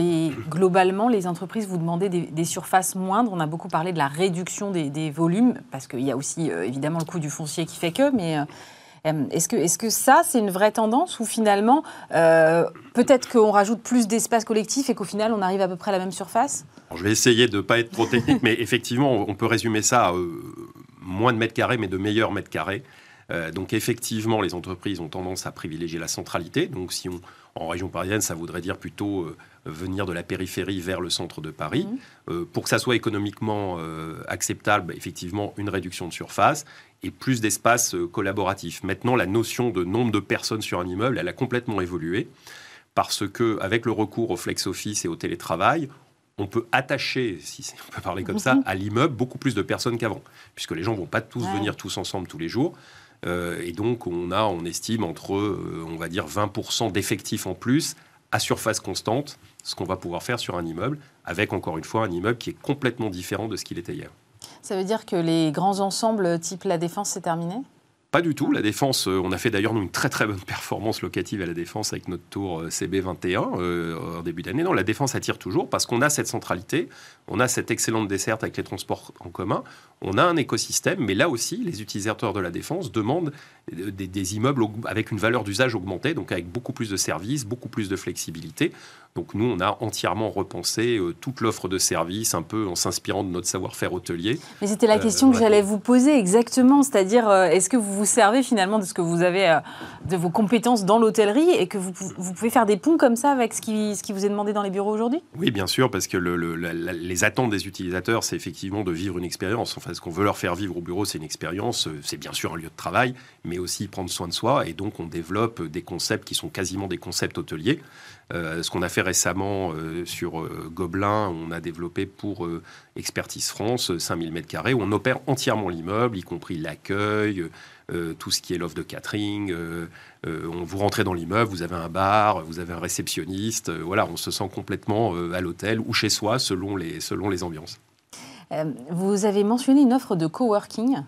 globalement, les entreprises vous demandaient des, surfaces moindres. On a beaucoup parlé de la réduction des, volumes, parce qu'il y a aussi euh, évidemment le coût du foncier qui fait que, mais euh, est-ce que, est que ça, c'est une vraie tendance ou finalement, peut-être qu'on rajoute plus d'espace collectif et qu'au final, on arrive à peu près à la même surface? Je vais essayer de ne pas être trop technique, mais effectivement, on peut résumer ça à moins de mètres carrés, mais de meilleurs mètres carrés. donc effectivement, les entreprises ont tendance à privilégier la centralité. Donc si on en région parisienne, ça voudrait dire plutôt euh, venir de la périphérie vers le centre de Paris. Mmh. Euh, pour que ça soit économiquement euh, acceptable, bah, effectivement, une réduction de surface et plus d'espace collaboratif. Maintenant, la notion de nombre de personnes sur un immeuble, elle a complètement évolué parce que avec le recours au flex office et au télétravail, on peut attacher, si on peut parler comme ça, mmh. à l'immeuble beaucoup plus de personnes qu'avant, puisque les gens vont pas tous venir tous ensemble tous les jours. Euh, et donc, on a, on estime, entre, euh, on va dire, 20% d'effectifs en plus à surface constante, ce qu'on va pouvoir faire sur un immeuble, avec encore une fois un immeuble qui est complètement différent de ce qu'il était hier. Ça veut dire que les grands ensembles type La Défense, c'est terminé? Pas du tout. La défense, euh, on a fait d'ailleurs une très très bonne performance locative à la défense avec notre tour CB21 euh, en début d'année. Non, la défense attire toujours parce qu'on a cette centralité, on a cette excellente desserte avec les transports en commun, on a un écosystème, mais là aussi, les utilisateurs de la défense demandent des immeubles avec une valeur d'usage augmentée, donc avec beaucoup plus de services, beaucoup plus de flexibilité. Donc nous, on a entièrement repensé euh, toute l'offre de services, un peu en s'inspirant de notre savoir-faire hôtelier. Mais c'était la euh, question que j'allais vous poser exactement, c'est-à-dire euh, est-ce que vous vous servez finalement de ce que vous avez, de vos compétences dans l'hôtellerie et que vous, vous, pouvez faire des ponts comme ça avec ce qui, ce qui vous est demandé dans les bureaux aujourd'hui? Oui, bien sûr, parce que le, les attentes des utilisateurs, c'est effectivement de vivre une expérience. Enfin, ce qu'on veut leur faire vivre au bureau, c'est une expérience, c'est bien sûr un lieu de travail, mais aussi prendre soin de soi. Et donc, on développe des concepts qui sont quasiment des concepts hôteliers. Euh, ce qu'on a fait récemment euh, sur euh, Gobelin, on a développé pour Expertise France 5000 m2 où on opère entièrement l'immeuble, y compris l'accueil, tout ce qui est l'offre de catering. on, vous rentrez dans l'immeuble, vous avez un bar, vous avez un réceptionniste. voilà, on se sent complètement à l'hôtel ou chez soi selon les, selon les ambiances. vous avez mentionné une offre de coworking.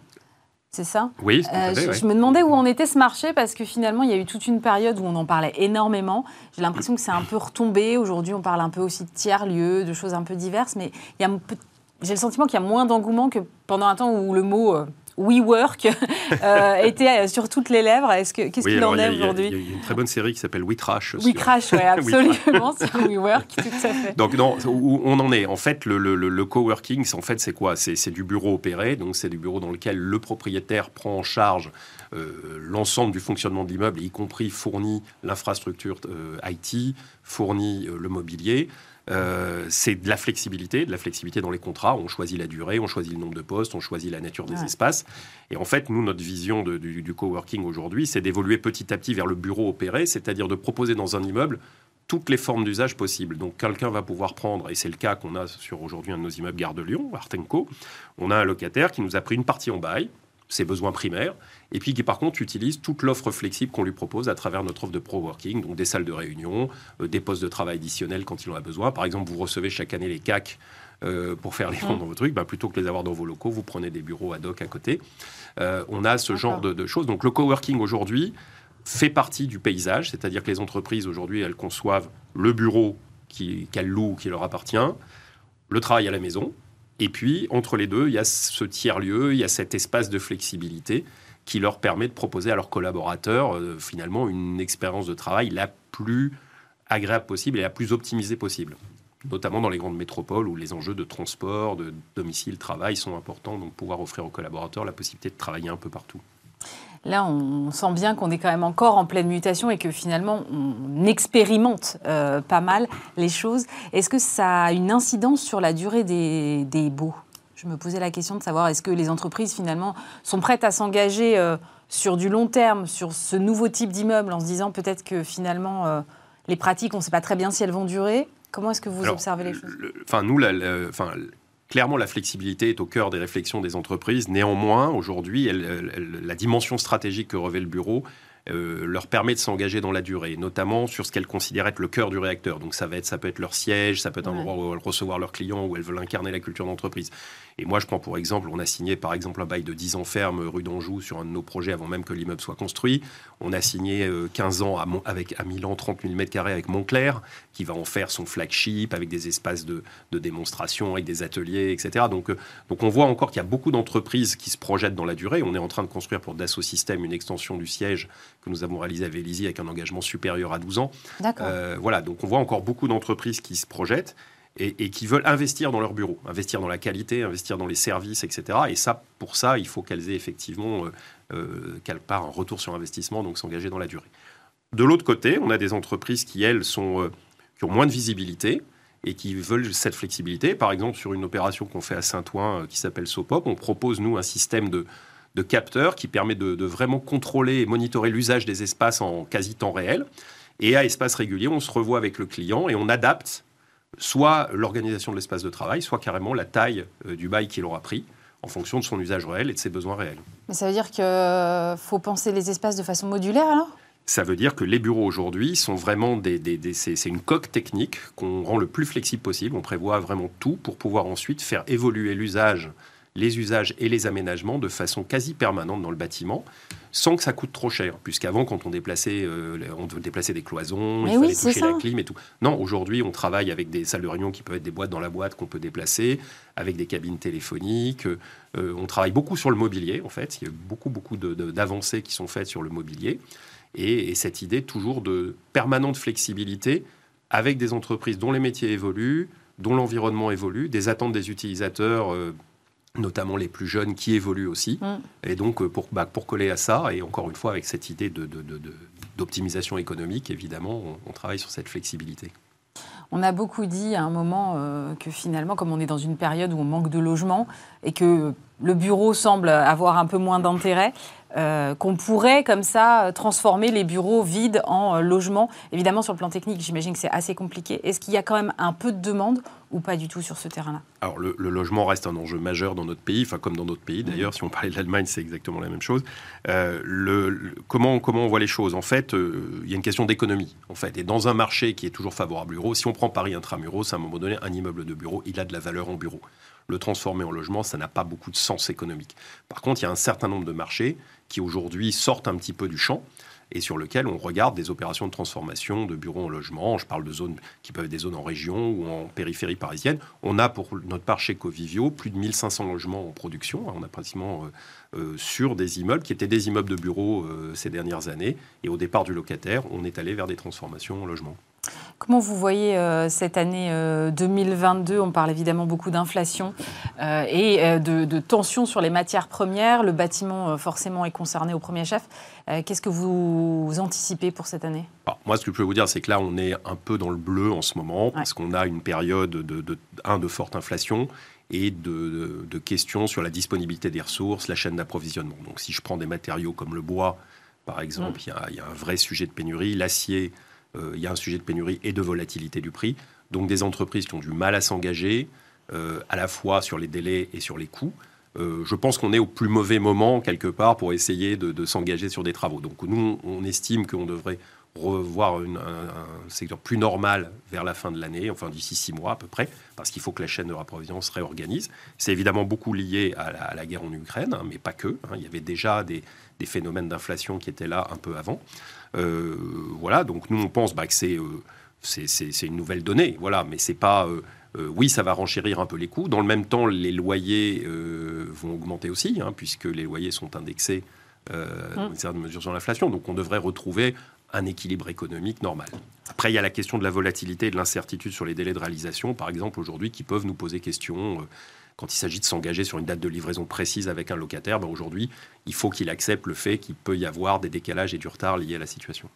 C'est ça Oui, euh, je, me demandais où en était ce marché parce que finalement, il y a eu toute une période où on en parlait énormément. J'ai l'impression que c'est un peu retombé. Aujourd'hui, on parle un peu aussi de tiers-lieux, de choses un peu diverses, mais j'ai le sentiment qu'il y a moins d'engouement que pendant un temps où le mot euh, WeWork euh, était sur toutes les lèvres. Est-ce que qu'est-ce qu'il en est aujourd'hui Il y, a une très bonne série qui s'appelle WeTrash. WeTrash, oui, absolument sur WeWork, tout à fait. Donc non, où on en est. En fait, le, le, le coworking, en fait, c'est quoi? C'est du bureau opéré, donc c'est du bureau dans lequel le propriétaire prend en charge euh, l'ensemble du fonctionnement de l'immeuble, y compris fournit l'infrastructure euh, IT, fournit le mobilier. Euh, c'est de la flexibilité, de la flexibilité dans les contrats. On choisit la durée, on choisit le nombre de postes, on choisit la nature des espaces. Et en fait, nous, notre vision du, coworking aujourd'hui, c'est d'évoluer petit à petit vers le bureau opéré, c'est-à-dire de proposer dans un immeuble toutes les formes d'usage possibles. Donc quelqu'un va pouvoir prendre, et c'est le cas qu'on a sur aujourd'hui un de nos immeubles Gare de Lyon, Artenco, on a un locataire qui nous a pris une partie en bail, ses besoins primaires, et puis qui par contre utilise toute l'offre flexible qu'on lui propose à travers notre offre de pro-working, donc des salles de réunion, euh, des postes de travail additionnels quand il en a besoin. Par exemple, vous recevez chaque année les CAC euh, pour faire les ventes dans vos trucs, bah, plutôt que les avoir dans vos locaux, vous prenez des bureaux ad hoc à côté. Euh, on a ce genre de, choses. Donc le coworking aujourd'hui fait partie du paysage, c'est-à-dire que les entreprises aujourd'hui, elles conçoivent le bureau qu'elles louent, qui leur appartient, le travail à la maison, et puis entre les deux, il y a ce tiers-lieu, il y a cet espace de flexibilité qui leur permet de proposer à leurs collaborateurs euh, finalement une expérience de travail la plus agréable possible et la plus optimisée possible notamment dans les grandes métropoles où les enjeux de transport, de domicile, travail sont importants, donc pouvoir offrir aux collaborateurs la possibilité de travailler un peu partout. Là, on sent bien qu'on est quand même encore en pleine mutation et que finalement, on expérimente euh, pas mal les choses. Est-ce que ça a une incidence sur la durée des, des baux? Je me posais la question de savoir est-ce que les entreprises finalement sont prêtes à s'engager euh, sur du long terme, sur ce nouveau type d'immeuble, en se disant peut-être que finalement euh, les pratiques, on ne sait pas très bien si elles vont durer? Comment est-ce que vous observez les choses? Enfin, nous, clairement, la flexibilité est au cœur des réflexions des entreprises. Néanmoins, aujourd'hui, la dimension stratégique que revêt le bureau, euh, leur permet de s'engager dans la durée, notamment sur ce qu'elles considèrent être le cœur du réacteur. Donc ça va être, ça peut être leur siège, ça peut être un endroit où elles recevoir leurs clients, où elles veulent incarner la culture d'entreprise. Et moi, je prends pour exemple, on a signé par exemple un bail de 10 ans ferme rue d'Anjou sur un de nos projets avant même que l'immeuble soit construit. On a signé 15 euh, ans à, avec, à Milan, 30 000 m2 avec Montclair, qui va en faire son flagship avec des espaces de, démonstration, avec des ateliers, etc. Donc, euh, donc on voit encore qu'il y a beaucoup d'entreprises qui se projettent dans la durée. On est en train de construire pour Dassault Systèmes une extension du siège que nous avons réalisé à Vélizy avec un engagement supérieur à 12 ans. Euh, voilà, donc on voit encore beaucoup d'entreprises qui se projettent et, qui veulent investir dans leur bureau, investir dans la qualité, investir dans les services, etc. Et ça, pour ça, il faut qu'elles aient effectivement, euh, euh qu'elles partent un retour sur investissement, donc s'engager dans la durée. De l'autre côté, on a des entreprises qui, elles, sont, euh, qui ont moins de visibilité et qui veulent cette flexibilité. Par exemple, sur une opération qu'on fait à Saint-Ouen qui s'appelle Sopop, on propose, nous, un système de, de capteurs qui permet de, vraiment contrôler et monitorer l'usage des espaces en quasi temps réel. Et à espace régulier, on se revoit avec le client et on adapte soit l'organisation de l'espace de travail, soit carrément la taille euh, du bail qu'il aura pris en fonction de son usage réel et de ses besoins réels. Mais ça veut dire qu'il euh, faut penser les espaces de façon modulaire alors? Ça veut dire que les bureaux aujourd'hui sont vraiment des, des, c'est une coque technique qu'on rend le plus flexible possible. On prévoit vraiment tout pour pouvoir ensuite faire évoluer l'usage les usages et les aménagements de façon quasi permanente dans le bâtiment sans que ça coûte trop cher. Puisqu'avant, quand on déplaçait, euh, on déplaçait des cloisons, il fallait toucher la clim et tout. Non, aujourd'hui, on travaille avec des salles de réunion qui peuvent être des boîtes dans la boîte qu'on peut déplacer, avec des cabines téléphoniques. Euh, on travaille beaucoup sur le mobilier, en fait. Il y a beaucoup, beaucoup d'avancées qui sont faites sur le mobilier. Et, cette idée toujours de permanente flexibilité avec des entreprises dont les métiers évoluent, dont l'environnement évolue, des attentes des utilisateurs. Euh, notamment les plus jeunes qui évoluent aussi. Mm. Et donc, euh, pour, bah, pour coller à ça, et encore une fois, avec cette idée d'optimisation de, de, économique, évidemment, on, travaille sur cette flexibilité. On a beaucoup dit à un moment euh, que finalement, comme on est dans une période où on manque de logement et que le bureau semble avoir un peu moins d'intérêt, euh, qu'on pourrait comme ça transformer les bureaux vides en logements. Évidemment, sur le plan technique, j'imagine que c'est assez compliqué. Est-ce qu'il y a quand même un peu de demande ou pas du tout sur ce terrain-là? Alors le, logement reste un enjeu majeur dans notre pays, enfin comme dans d'autres pays d'ailleurs. Mhm. Si on parlait de l'Allemagne, c'est exactement la même chose. Euh, le, comment, comment on voit les choses? En fait, euh, il y a une question d'économie. En fait, et dans un marché qui est toujours favorable au bureau, si on prend Paris intramuros, à un moment donné, un immeuble de bureau, il a de la valeur en bureau. Le transformer en logement, ça n'a pas beaucoup de sens économique. Par contre, il y a un certain nombre de marchés qui aujourd'hui sortent un petit peu du champ et sur lequel on regarde des opérations de transformation de bureaux en logement. Je parle de zones qui peuvent être des zones en région ou en périphérie parisienne. On a pour notre part chez Covivio plus de 1500 logements en production. On a pratiquement euh, euh, sur des immeubles qui étaient des immeubles de bureaux euh, ces dernières années. Et au départ du locataire, on est allé vers des transformations en logement. Comment vous voyez cette année 2022 On parle évidemment beaucoup d'inflation et de, de tensions sur les matières premières. Le bâtiment, forcément, est concerné au premier chef. Euh, qu'est-ce que vous anticipez pour cette année? Moi, ce que je peux vous dire, c'est que là, on est un peu dans le bleu en ce moment, parce qu'on a une période de, de, un, de forte inflation et de, questions sur la disponibilité des ressources, la chaîne d'approvisionnement. Donc, si je prends des matériaux comme le bois, par exemple, mm. il y, a un vrai sujet de pénurie. L'acier, euh, il y a un sujet de pénurie et de volatilité du prix. Donc, des entreprises qui ont du mal à s'engager, euh, à la fois sur les délais et sur les coûts. Euh, je pense qu'on est au plus mauvais moment, quelque part, pour essayer de, s'engager sur des travaux. Donc nous, on estime qu'on devrait revoir un, secteur plus normal vers la fin de l'année, enfin d'ici six mois à peu près, parce qu'il faut que la chaîne de rapprovisionnement se réorganise. C'est évidemment beaucoup lié à la, guerre en Ukraine, hein, mais pas que. Hein. Il y avait déjà des, phénomènes d'inflation qui étaient là un peu avant. Euh, voilà, donc nous on pense bah, que c'est euh, c'est une nouvelle donnée, voilà, mais c'est pas euh, oui, ça va renchérir un peu les coûts. Dans le même temps, les loyers euh, vont augmenter aussi, hein, puisque les loyers sont indexés euh, dans une certaine mesure sur l'inflation. Donc on devrait retrouver un équilibre économique normal. Après, il y a la question de la volatilité et de l'incertitude sur les délais de réalisation, par exemple, aujourd'hui, qui peuvent nous poser question. Quand il s'agit de s'engager sur une date de livraison précise avec un locataire, ben aujourd'hui, il faut qu'il accepte le fait qu'il peut y avoir des décalages et du retard liés à la situation.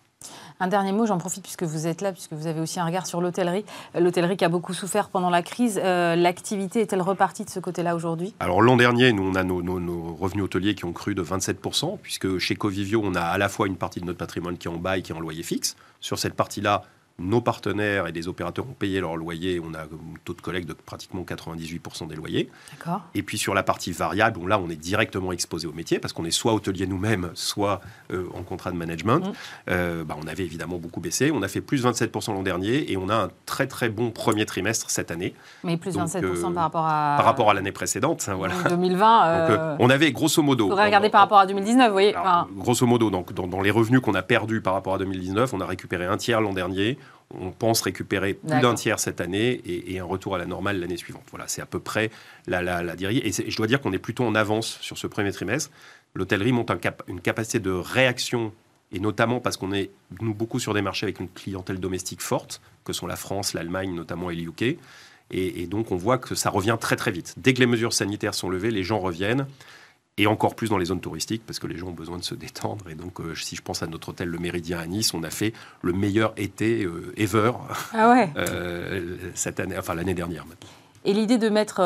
Un dernier mot, j'en profite puisque vous êtes là, puisque vous avez aussi un regard sur l'hôtellerie. Euh, l'hôtellerie qui a beaucoup souffert pendant la crise. Euh, l'activité est-elle repartie de ce côté-là aujourd'hui? Alors l'an dernier, nous, on a nos, revenus hôteliers qui ont cru de 27%, puisque chez Covivio, on a à la fois une partie de notre patrimoine qui est en bail, qui est en loyer fixe. Sur cette partie-là, nos partenaires et les opérateurs ont payé leur loyer. On a un taux de collecte de pratiquement 98% des loyers. Et puis sur la partie variable, là, on est directement exposé au métier parce qu'on est soit hôtelier nous-mêmes, soit euh, en contrat de management. Mmh. Euh, bah, on avait évidemment beaucoup baissé. On a fait plus 27% l'an dernier et on a un très très bon premier trimestre cette année. Mais plus 27% euh, par rapport à... Par rapport à l'année précédente. Hein, voilà. 2020. on avait grosso modo... On regarder par rapport à 2019, vous voyez. Grosso modo, donc, dans, dans les revenus qu'on a perdus par rapport à 2019, on a récupéré un tiers l'an dernier on pense récupérer plus d'un tiers cette année et, un retour à la normale l'année suivante. Voilà, c'est à peu près la, la, la Et je dois dire qu'on est plutôt en avance sur ce premier trimestre. L'hôtellerie monte une capacité de réaction, et notamment parce qu'on est, nous, beaucoup sur des marchés avec une clientèle domestique forte, que sont la France, l'Allemagne notamment et le UK. Et, et donc on voit que ça revient très très vite. Dès que les mesures sanitaires sont levées, les gens reviennent et encore plus dans les zones touristiques parce que les gens ont besoin de se détendre. Et donc, euh, si je pense à notre hôtel Le Méridien à Nice, on a fait le meilleur été euh, ever ah euh, cette année, enfin l'année dernière. Et l'idée de mettre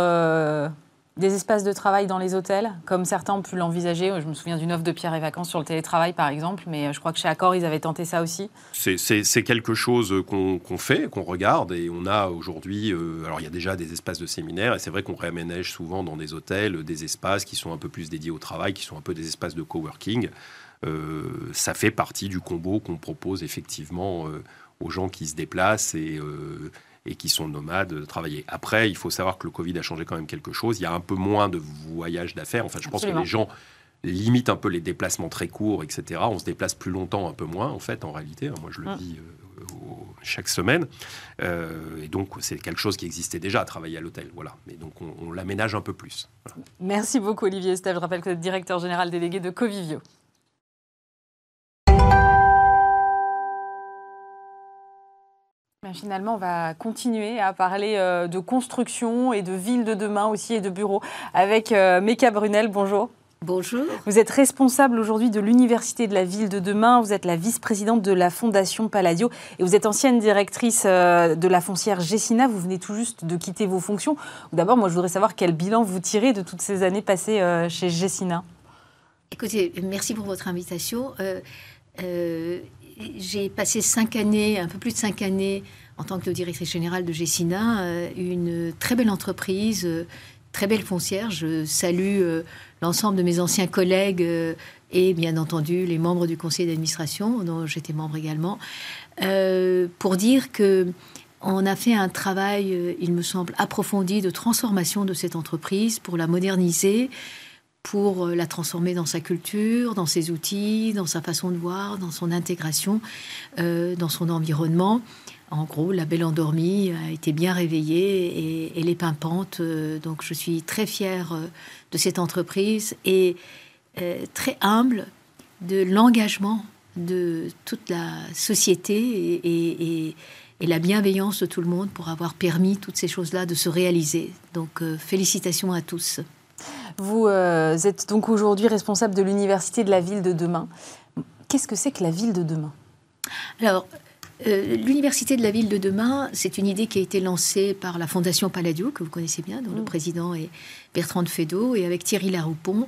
des espaces de travail dans les hôtels, comme certains ont pu l'envisager. Je me souviens d'une offre de Pierre et Vacances sur le télétravail, par exemple, mais je crois que chez Accor, ils avaient tenté ça aussi. C'est quelque chose qu'on fait, qu'on regarde, et on a aujourd'hui, euh, alors il y a déjà des espaces de séminaire, et c'est vrai qu'on réaménage souvent dans des hôtels des espaces qui sont un peu plus dédiés au travail, qui sont un peu des espaces de coworking. Euh, ça fait partie du combo qu'on propose effectivement euh, aux gens qui se déplacent et et qui sont nomades travailler. Après, il faut savoir que le Covid a changé quand même quelque chose. Il y a un peu moins de voyages d'affaires. Enfin, je pense que les gens limitent un peu les déplacements très courts, etc. On se déplace plus longtemps, un peu moins, en fait, en réalité. Moi, je le mm. vis euh, chaque semaine. Euh, et donc, c'est quelque chose qui existait déjà à travailler à l'hôtel. Voilà. Mais donc, on, l'aménage un peu plus. Merci beaucoup, Olivier Estève. Je rappelle que vous êtes directeur général délégué de Covivio. Finalement, on va continuer à parler euh, de construction et de ville de demain aussi et de bureaux avec euh, Meka Brunel. Bonjour. Bonjour. Vous êtes responsable aujourd'hui de l'Université de la Ville de demain. Vous êtes la vice-présidente de la Fondation Palladio et vous êtes ancienne directrice euh, de la foncière Gessina. Vous venez tout juste de quitter vos fonctions. D'abord, moi, je voudrais savoir quel bilan vous tirez de toutes ces années passées chez Gessina. Écoutez, merci pour votre invitation j'ai passé cinq années, un peu plus de cinq années, en tant que directrice générale de Gessina, euh, une très belle entreprise, euh, très belle foncière. Je salue euh, l'ensemble de mes anciens collègues et bien entendu les membres du conseil d'administration, dont j'étais membre également, pour dire que on a fait un travail, il me semble, approfondi de transformation de cette entreprise pour la moderniser, pour euh, la transformer dans sa culture, dans ses outils, dans sa façon de voir, dans son intégration, euh, dans son environnement. En gros, la belle endormie a été bien réveillée et elle est pimpante. Euh, donc, je suis très fière de cette entreprise et très humble de l'engagement de toute la société et, la bienveillance de tout le monde pour avoir permis toutes ces choses-là de se réaliser. Donc, félicitations à tous. Vous euh, êtes donc aujourd'hui responsable de l'Université de la ville de demain. Qu'est-ce que c'est que la ville de demain? Alors, euh, l'Université de la ville de demain, c'est une idée qui a été lancée par la Fondation Palladio, que vous connaissez bien, dont le mm. président est Bertrand de Fédot, et avec Thierry Laroupon.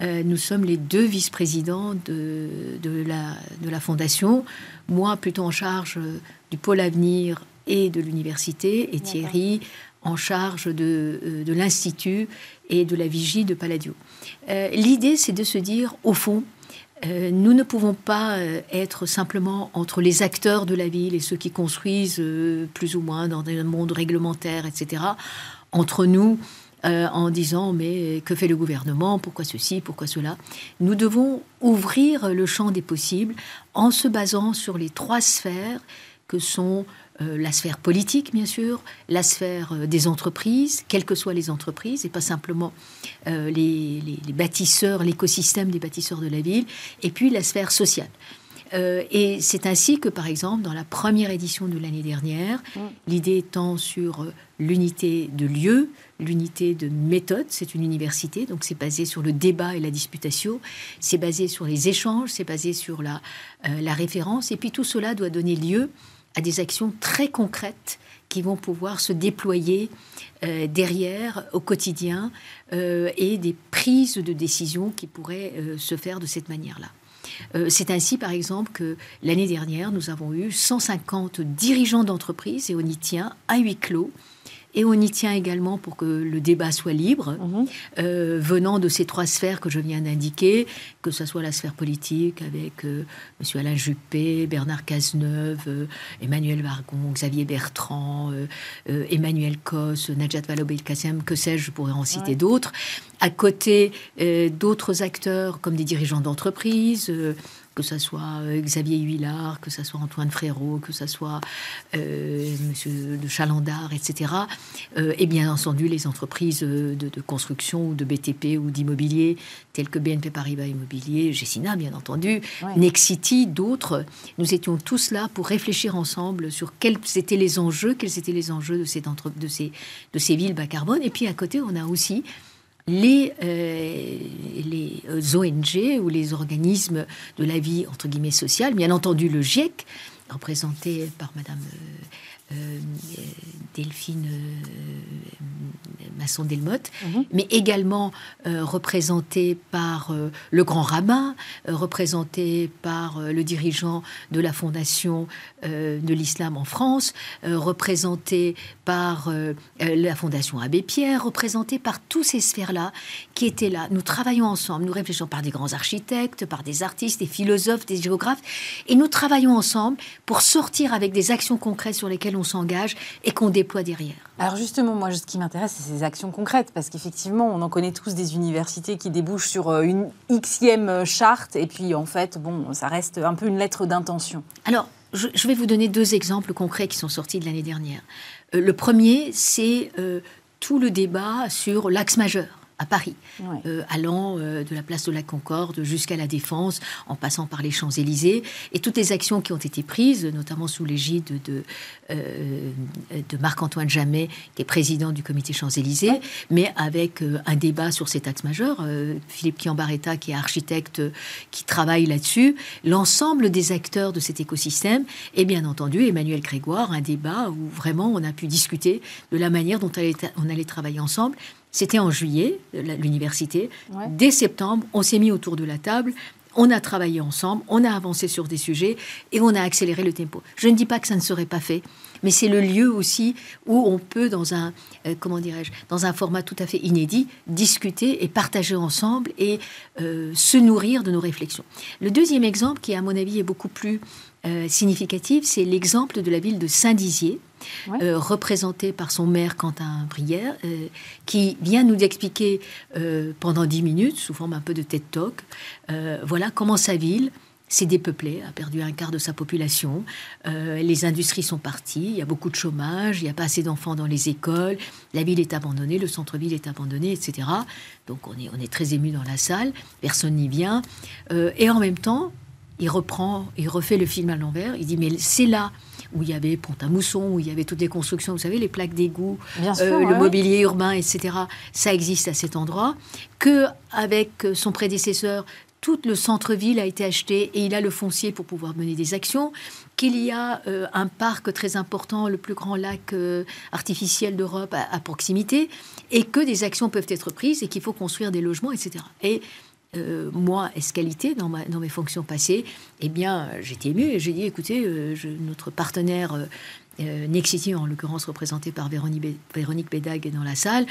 Euh, nous sommes les deux vice-présidents de, de, la, de la Fondation. Moi, plutôt en charge du pôle avenir et de l'université, et Thierry en charge de, de l'Institut et de la vigie de Palladio. Euh, l'idée, c'est de se dire, au fond, euh, nous ne pouvons pas euh, être simplement entre les acteurs de la ville et ceux qui construisent plus ou moins dans un monde réglementaire, etc., entre nous, en disant mais que fait le gouvernement, pourquoi ceci, pourquoi cela? Nous devons ouvrir le champ des possibles en se basant sur les trois sphères que sont euh, la sphère politique, bien sûr, la sphère euh, des entreprises, quelles que soient les entreprises, et pas simplement euh, les, bâtisseurs, l'écosystème des bâtisseurs de la ville, et puis la sphère sociale. et c'est ainsi que, par exemple, dans la première édition de l'année dernière, mm. l'idée étant sur l'unité de lieu, l'unité de méthode, c'est une université, donc c'est basé sur le débat et la disputation, c'est basé sur les échanges, c'est basé sur la, la référence, et puis tout cela doit donner lieu à des actions très concrètes qui vont pouvoir se déployer euh, derrière au quotidien euh, et des prises de décision qui pourraient euh, se faire de cette manière-là. C'est ainsi, par exemple, que l'année dernière, nous avons eu 150 dirigeants d'entreprise, et on y tient, à huis clos, et on y tient également pour que le débat soit libre, mhm. euh, venant de ces trois sphères que je viens d'indiquer, que ce soit la sphère politique avec euh, M. Alain Juppé, Bernard Cazeneuve, euh, Emmanuel Vargon, Xavier Bertrand, Emmanuel Cos, Najat Vallaud-Belkacem, que sais-je, je pourrais en citer d'autres, à côté d'autres acteurs comme des dirigeants d'entreprise que ce soit euh, Xavier Huillard, que ce soit Antoine Frérot, que ce soit euh, Monsieur de Chalandard, etc. Euh, et bien entendu les entreprises de, construction ou de BTP ou d'immobilier telles que BNP Paribas Immobilier, Gessina bien entendu, Nexity, d'autres. Nous étions tous là pour réfléchir ensemble sur quels étaient les enjeux, quels étaient les enjeux de ces, de ces, de ces villes bas carbone. Et puis à côté, on a aussi les, euh, euh, ONG ou les organismes de la vie entre guillemets sociale, bien entendu le GIEC, représenté par Madame euh, Delphine Masson-Delmotte, mhm. mais également représenté par le Grand Rabbin, représenté par le dirigeant de la Fondation de l'Islam en France, représenté par la Fondation Abbé Pierre, représenté par tous ces sphères-là qui étaient là. Nous travaillons ensemble, nous réfléchissons par des grands architectes, par des artistes, des philosophes, des géographes, et nous travaillons ensemble pour sortir avec des actions concrètes sur lesquelles on s'engage et qu'on déploie derrière. Alors justement, moi, ce qui m'intéresse, c'est ces actions concrètes, parce qu'effectivement, on en connaît tous des universités qui débouchent sur euh, une xième charte, et puis en fait, bon, ça reste un peu une lettre d'intention. Alors, je, vais vous donner deux exemples concrets qui sont sortis de l'année dernière. Euh, le premier, c'est euh, tout le débat sur l'axe majeur à Paris, euh, allant euh, de la place de la Concorde jusqu'à la Défense, en passant par les Champs-Élysées, et toutes les actions qui ont été prises, notamment sous l'égide de, euh, de Marc-Antoine Jamet, qui est président du comité Champs-Élysées, mais avec un débat sur cet axe majeur, Philippe Kiambaretta, qui est architecte, qui travaille là-dessus, l'ensemble des acteurs de cet écosystème, et bien entendu Emmanuel Grégoire, un débat où vraiment on a pu discuter de la manière dont on allait travailler ensemble c'était en juillet, l'université. Dès septembre, on s'est mis autour de la table. On a travaillé ensemble, on a avancé sur des sujets et on a accéléré le tempo. Je ne dis pas que ça ne serait pas fait, mais c'est le lieu aussi où on peut, dans un, euh, comment dirais-je, dans un format tout à fait inédit, discuter et partager ensemble et euh, se nourrir de nos réflexions. Le deuxième exemple, qui à mon avis est beaucoup plus euh, significatif, c'est l'exemple de la ville de Saint-Dizier, euh, représenté par son maire Quentin Brière, euh, qui vient nous expliquer pendant dix minutes, sous forme un peu de TED Talk, voilà comment sa ville s'est dépeuplée, a perdu un quart de sa population, les industries sont parties, il y a beaucoup de chômage, il n'y a pas assez d'enfants dans les écoles, la ville est abandonnée, le centre-ville est abandonné, etc. Donc on est, on est très ému dans la salle, personne n'y vient. et en même temps, il reprend, il refait le film à l'envers. Il dit mais c'est là où il y avait Pont-à-Mousson, où il y avait toutes les constructions, vous savez, les plaques d'égout, euh, le mobilier urbain, etc. Ça existe à cet endroit. Que avec son prédécesseur, tout le centre-ville a été acheté et il a le foncier pour pouvoir mener des actions. Qu'il y a euh, un parc très important, le plus grand lac euh, artificiel d'Europe à, à, proximité, et que des actions peuvent être prises et qu'il faut construire des logements, etc. Et euh, moi, Escalité, dans, dans mes fonctions passées, eh bien, j'étais émue et j'ai dit, écoutez, euh, notre partenaire euh, Nexity, en l'occurrence représenté par Véronique, Véronique Bédag, est dans la salle.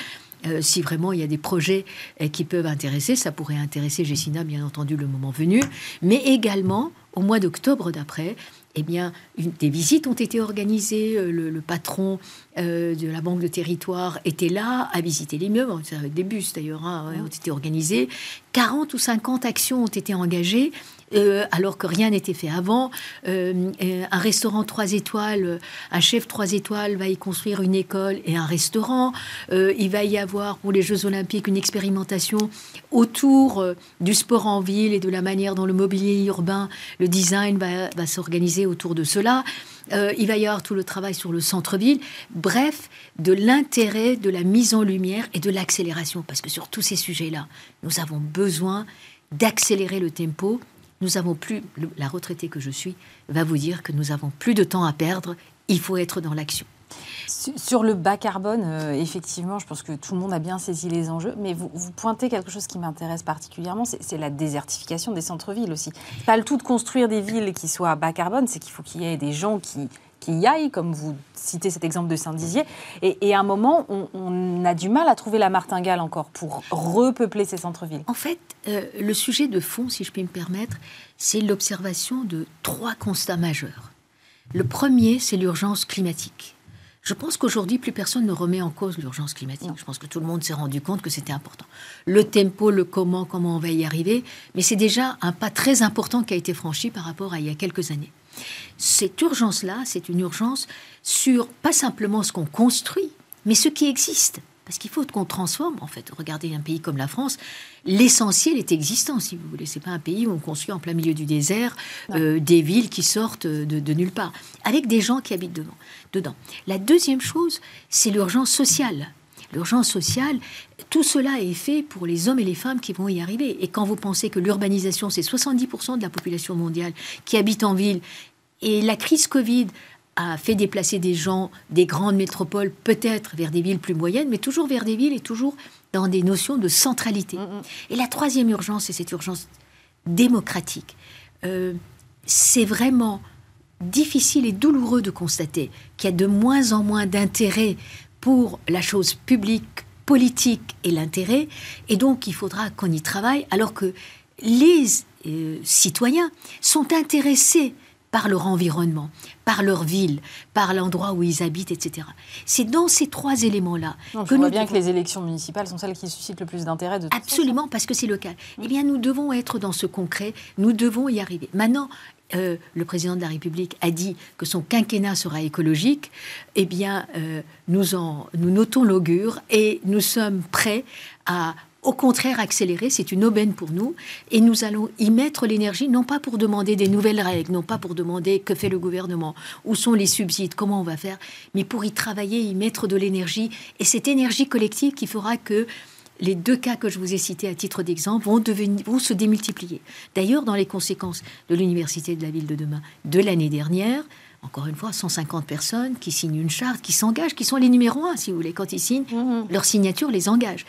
si vraiment il y a des projets qui peuvent intéresser, ça pourrait intéresser Jessina, bien entendu, le moment venu, mais également au mois d'octobre d'après, eh bien, des visites ont été organisées. Euh, le, patron euh, de la Banque de Territoire était là à visiter l'immeuble, avec des bus d'ailleurs, hein, ont été organisés. 40 ou 50 actions ont été engagées euh, alors que rien n'était fait avant. Euh, un restaurant trois étoiles, un chef trois étoiles va y construire une école et un restaurant. Euh, il va y avoir pour les Jeux Olympiques une expérimentation autour du sport en ville et de la manière dont le mobilier urbain, le design va s'organiser autour de cela. il va y avoir tout le travail sur le centre-ville. Bref, de l'intérêt, de la mise en lumière et de l'accélération. Parce que sur tous ces sujets-là, nous avons besoin d'accélérer le tempo nous avons plus, la retraitée que je suis va vous dire que nous avons plus de temps à perdre, il faut être dans l'action. Sur le bas carbone, euh, effectivement, je pense que tout le monde a bien saisi les enjeux, mais vous, pointez quelque chose qui m'intéresse particulièrement, c'est la désertification des centres-villes aussi. Pas le tout de construire des villes qui soient bas carbone, c'est qu'il faut qu'il y ait des gens qui, qui y aillent, comme vous citez cet exemple de Saint-Dizier. Et, à un moment, on, a du mal à trouver la martingale encore pour repeupler ces centres-villes. En fait, euh, le sujet de fond, si je puis me permettre, c'est l'observation de trois constats majeurs. Le premier, c'est l'urgence climatique. Je pense qu'aujourd'hui, plus personne ne remet en cause l'urgence climatique. Je pense que tout le monde s'est rendu compte que c'était important. Le tempo, le comment, comment on va y arriver, mais c'est déjà un pas très important qui a été franchi par rapport à il y a quelques années. Cette urgence-là, c'est une urgence sur pas simplement ce qu'on construit, mais ce qui existe. Parce qu'il faut qu'on transforme, en fait. Regardez un pays comme la France, l'essentiel est existant, si vous voulez. C'est pas un pays où on construit en plein milieu du désert euh, des villes qui sortent de, nulle part, avec des gens qui habitent dedans. dedans. La deuxième chose, c'est l'urgence sociale. L'urgence sociale, tout cela est fait pour les hommes et les femmes qui vont y arriver. Et quand vous pensez que l'urbanisation, c'est 70% de la population mondiale qui habite en ville, et la crise Covid a fait déplacer des gens des grandes métropoles, peut-être vers des villes plus moyennes, mais toujours vers des villes et toujours dans des notions de centralité. Mm, mm. Et la troisième urgence, c'est cette urgence démocratique. Euh, c'est vraiment difficile et douloureux de constater qu'il y a de moins en moins d'intérêt pour la chose publique, politique et l'intérêt, et donc il faudra qu'on y travaille, alors que les euh, citoyens sont intéressés par leur environnement, par leur ville, par l'endroit où ils habitent, etc. C'est dans ces trois éléments-là que nous voit bien que les élections municipales sont celles qui suscitent le plus d'intérêt. De Absolument, parce que c'est local. Eh bien, nous devons être dans ce concret, nous devons y arriver. Maintenant, euh, le président de la République a dit que son quinquennat sera écologique, eh bien, euh, nous, en, nous notons l'augure et nous sommes prêts à au contraire accélérer, c'est une aubaine pour nous, et nous allons y mettre l'énergie, non pas pour demander des nouvelles règles, non pas pour demander que fait le gouvernement, où sont les subsides, comment on va faire, mais pour y travailler, y mettre de l'énergie, et cette énergie collective qui fera que les deux cas que je vous ai cités à titre d'exemple vont, devenir, vont se démultiplier. D'ailleurs, dans les conséquences de l'Université de la Ville de demain de l'année dernière, encore une fois, 150 personnes qui signent une charte, qui s'engagent, qui sont les numéros un, si vous voulez. Quand ils signent, mmh. leur signature les engage.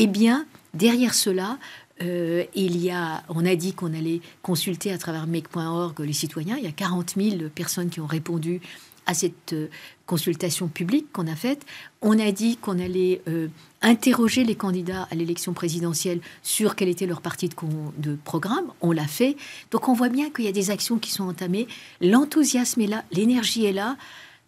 Eh bien, derrière cela, euh, il y a, on a dit qu'on allait consulter à travers make.org les citoyens. Il y a 40 000 personnes qui ont répondu à cette euh, consultation publique qu'on a faite. On a dit qu'on allait euh, interroger les candidats à l'élection présidentielle sur quel était leur parti de, de programme. On l'a fait. Donc on voit bien qu'il y a des actions qui sont entamées. L'enthousiasme est là, l'énergie est là.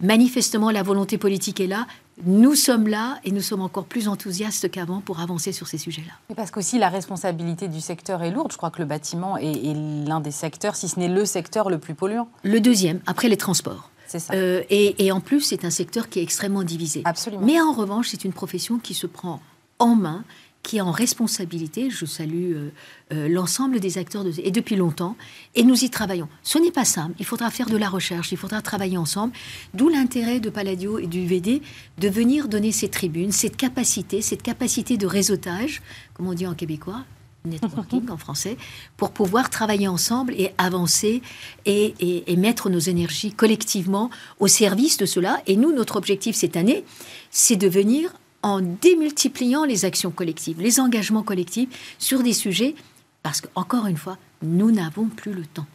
Manifestement, la volonté politique est là nous sommes là et nous sommes encore plus enthousiastes qu'avant pour avancer sur ces sujets-là. Parce qu'aussi la responsabilité du secteur est lourde. Je crois que le bâtiment est, l'un des secteurs, si ce n'est le secteur le plus polluant. Le deuxième, après les transports. C'est ça. Euh, et, et, en plus, c'est un secteur qui est extrêmement divisé. Absolument. Mais en revanche, c'est une profession qui se prend en main qui est en responsabilité. Je salue euh, euh, l'ensemble des acteurs et depuis longtemps, et nous y travaillons. Ce n'est pas simple. Il faudra faire de la recherche, il faudra travailler ensemble. D'où l'intérêt de Palladio et du VD de venir donner ces tribunes, cette capacité, cette capacité de réseautage, comme on dit en québécois, networking en français, pour pouvoir travailler ensemble et avancer et, mettre nos énergies collectivement au service de cela. Et nous, notre objectif cette année, c'est de venir en démultipliant les actions collectives, les engagements collectifs sur des sujets, parce qu'encore une fois, nous n'avons plus le temps.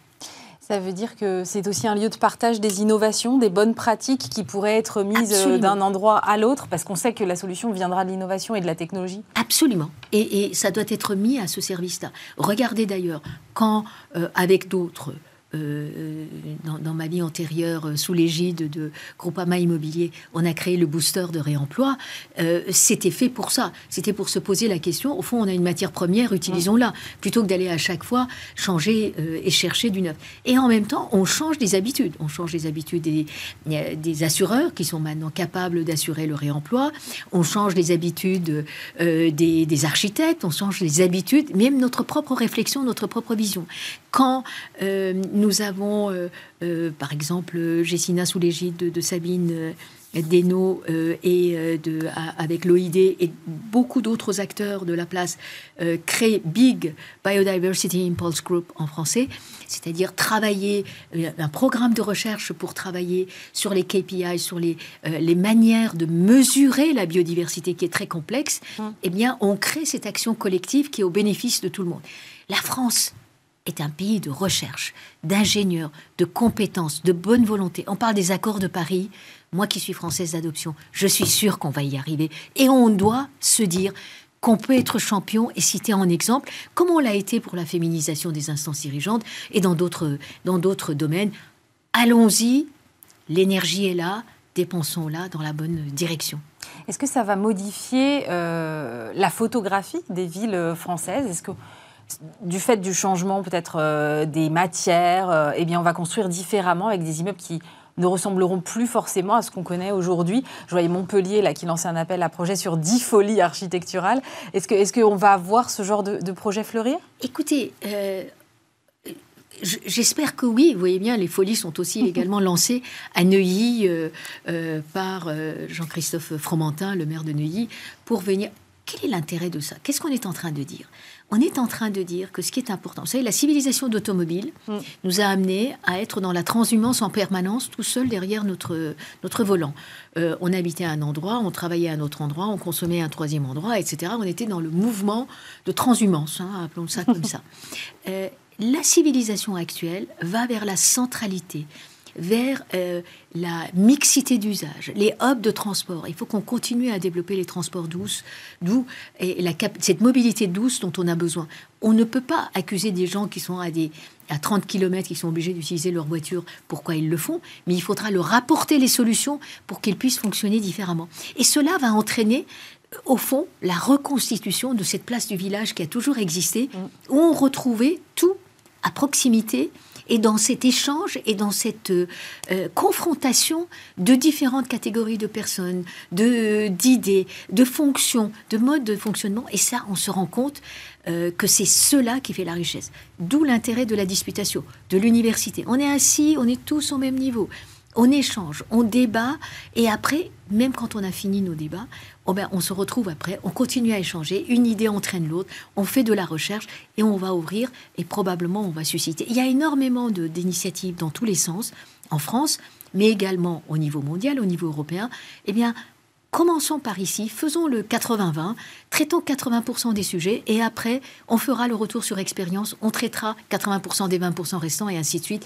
Ça veut dire que c'est aussi un lieu de partage des innovations, des bonnes pratiques qui pourraient être mises euh, d'un endroit à l'autre, parce qu'on sait que la solution viendra de l'innovation et de la technologie. Absolument. Et, ça doit être mis à ce service-là. Regardez d'ailleurs, quand, euh, avec d'autres, euh, dans, ma vie antérieure, euh, sous l'égide de Groupama Immobilier, on a créé le booster de réemploi. Euh, c'était fait pour ça. C'était pour se poser la question. Au fond, on a une matière première, utilisons-la, plutôt que d'aller à chaque fois changer et chercher du neuf. Et en même temps, on change des habitudes. On change les habitudes des, assureurs qui sont maintenant capables d'assurer le réemploi. On change les habitudes des, des architectes. On change les habitudes, même notre propre réflexion, notre propre vision. Quand nous avons, euh, euh, par exemple, Jessina sous l'égide de, Sabine d'Eno et de, avec l'OID et beaucoup d'autres acteurs de la place créent Big Biodiversity Impulse Group en français, c'est-à-dire travailler un programme de recherche pour travailler sur les KPI, sur les, les manières de mesurer la biodiversité qui est très complexe. Mmh. Eh bien, on crée cette action collective qui est au bénéfice de tout le monde. La France est un pays de recherche, d'ingénieurs, de compétences, de bonne volonté. On parle des accords de Paris. Moi qui suis française d'adoption, je suis sûre qu'on va y arriver. Et on doit se dire qu'on peut être champion et citer en exemple, comme on l'a été pour la féminisation des instances dirigeantes et dans d'autres, domaines. Allons-y, l'énergie est là, dépensons-la dans la bonne direction. Est-ce que ça va modifier euh, la photographie des villes françaises? Est-ce que du fait du changement peut-être euh, des matières, euh, eh bien on va construire différemment avec des immeubles qui ne ressembleront plus forcément à ce qu'on connaît aujourd'hui. Je voyais Montpellier là, qui lançait un appel à projet sur 10 folies architecturales. Est-ce qu'on est va voir ce genre de, projet fleurir? Écoutez, euh, J'espère que oui. Vous voyez bien, les folies sont aussi également lancées à Neuilly par Jean-Christophe Fromentin, le maire de Neuilly, pour venir. Quel est l'intérêt de ça? Qu'est-ce qu'on est en train de dire? On est en train de dire que ce qui est important, vous savez, la civilisation d'automobile mm. nous a amené à être dans la transhumance en permanence, tout seul derrière notre, notre volant. Euh, on habitait à un endroit, on travaillait à un autre endroit, on consommait à un troisième endroit, etc. On était dans le mouvement de transhumance, hein, appelons ça comme ça. Euh, la civilisation actuelle va vers la centralité, vers euh, la mixité d'usage, les hubs de transport. Il faut qu'on continue à développer les transports douces, d'où cette mobilité douce dont on a besoin. On ne peut pas accuser des gens qui sont à, des, à 30 km, qui sont obligés d'utiliser leur voiture, pourquoi ils le font, mais il faudra leur apporter les solutions pour qu'ils puissent fonctionner différemment. Et cela va entraîner au fond, la reconstitution de cette place du village qui a toujours existé, mm. où on retrouvait tout à proximité et dans cet échange et dans cette euh, confrontation de différentes catégories de personnes, de d'idées, de fonctions, de modes de fonctionnement. Et ça, on se rend compte euh, que c'est cela qui fait la richesse. D'où l'intérêt de la disputation, de l'université. On est assis, on est tous au même niveau on échange, on débat, et après, même quand on a fini nos débats, oh ben, on se retrouve après, on continue à échanger, une idée entraîne l'autre, on fait de la recherche et on va ouvrir et probablement on va susciter. Il y a énormément d'initiatives dans tous les sens, en France, mais également au niveau mondial, au niveau européen. Eh bien, commençons par ici, faisons le 80-20, traitons 80% des sujets et après, on fera le retour sur expérience, on traitera 80% des 20% restants et ainsi de suite.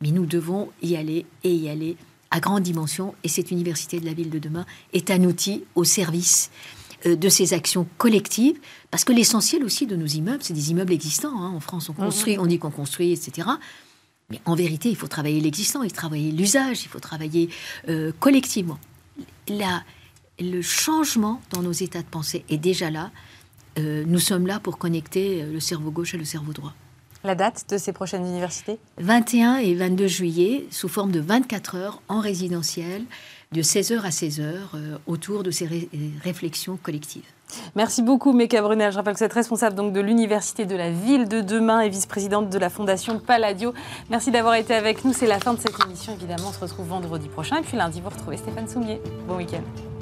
Mais nous devons y aller et y aller à grande dimension. Et cette université de la ville de demain est un outil au service euh, de ces actions collectives, parce que l'essentiel aussi de nos immeubles, c'est des immeubles existants. Hein. En France, on construit, on dit qu'on construit, etc. Mais en vérité, il faut travailler l'existant, il faut travailler l'usage, il faut travailler euh, collectivement. La, le changement dans nos états de pensée est déjà là. Euh, nous sommes là pour connecter le cerveau gauche et le cerveau droit. La date de ces prochaines universités? 21 et 22 juillet, sous forme de 24 heures en résidentiel, de 16h à 16h, euh, autour de ces réflexions collectives. Merci beaucoup, Meka Brunel. Je rappelle que vous êtes responsable donc, de l'Université de la Ville de demain et vice-présidente de la Fondation Palladio. Merci d'avoir été avec nous. C'est la fin de cette émission. Évidemment, on se retrouve vendredi prochain. Et puis lundi, vous retrouvez Stéphane Soumier. Bon week-end.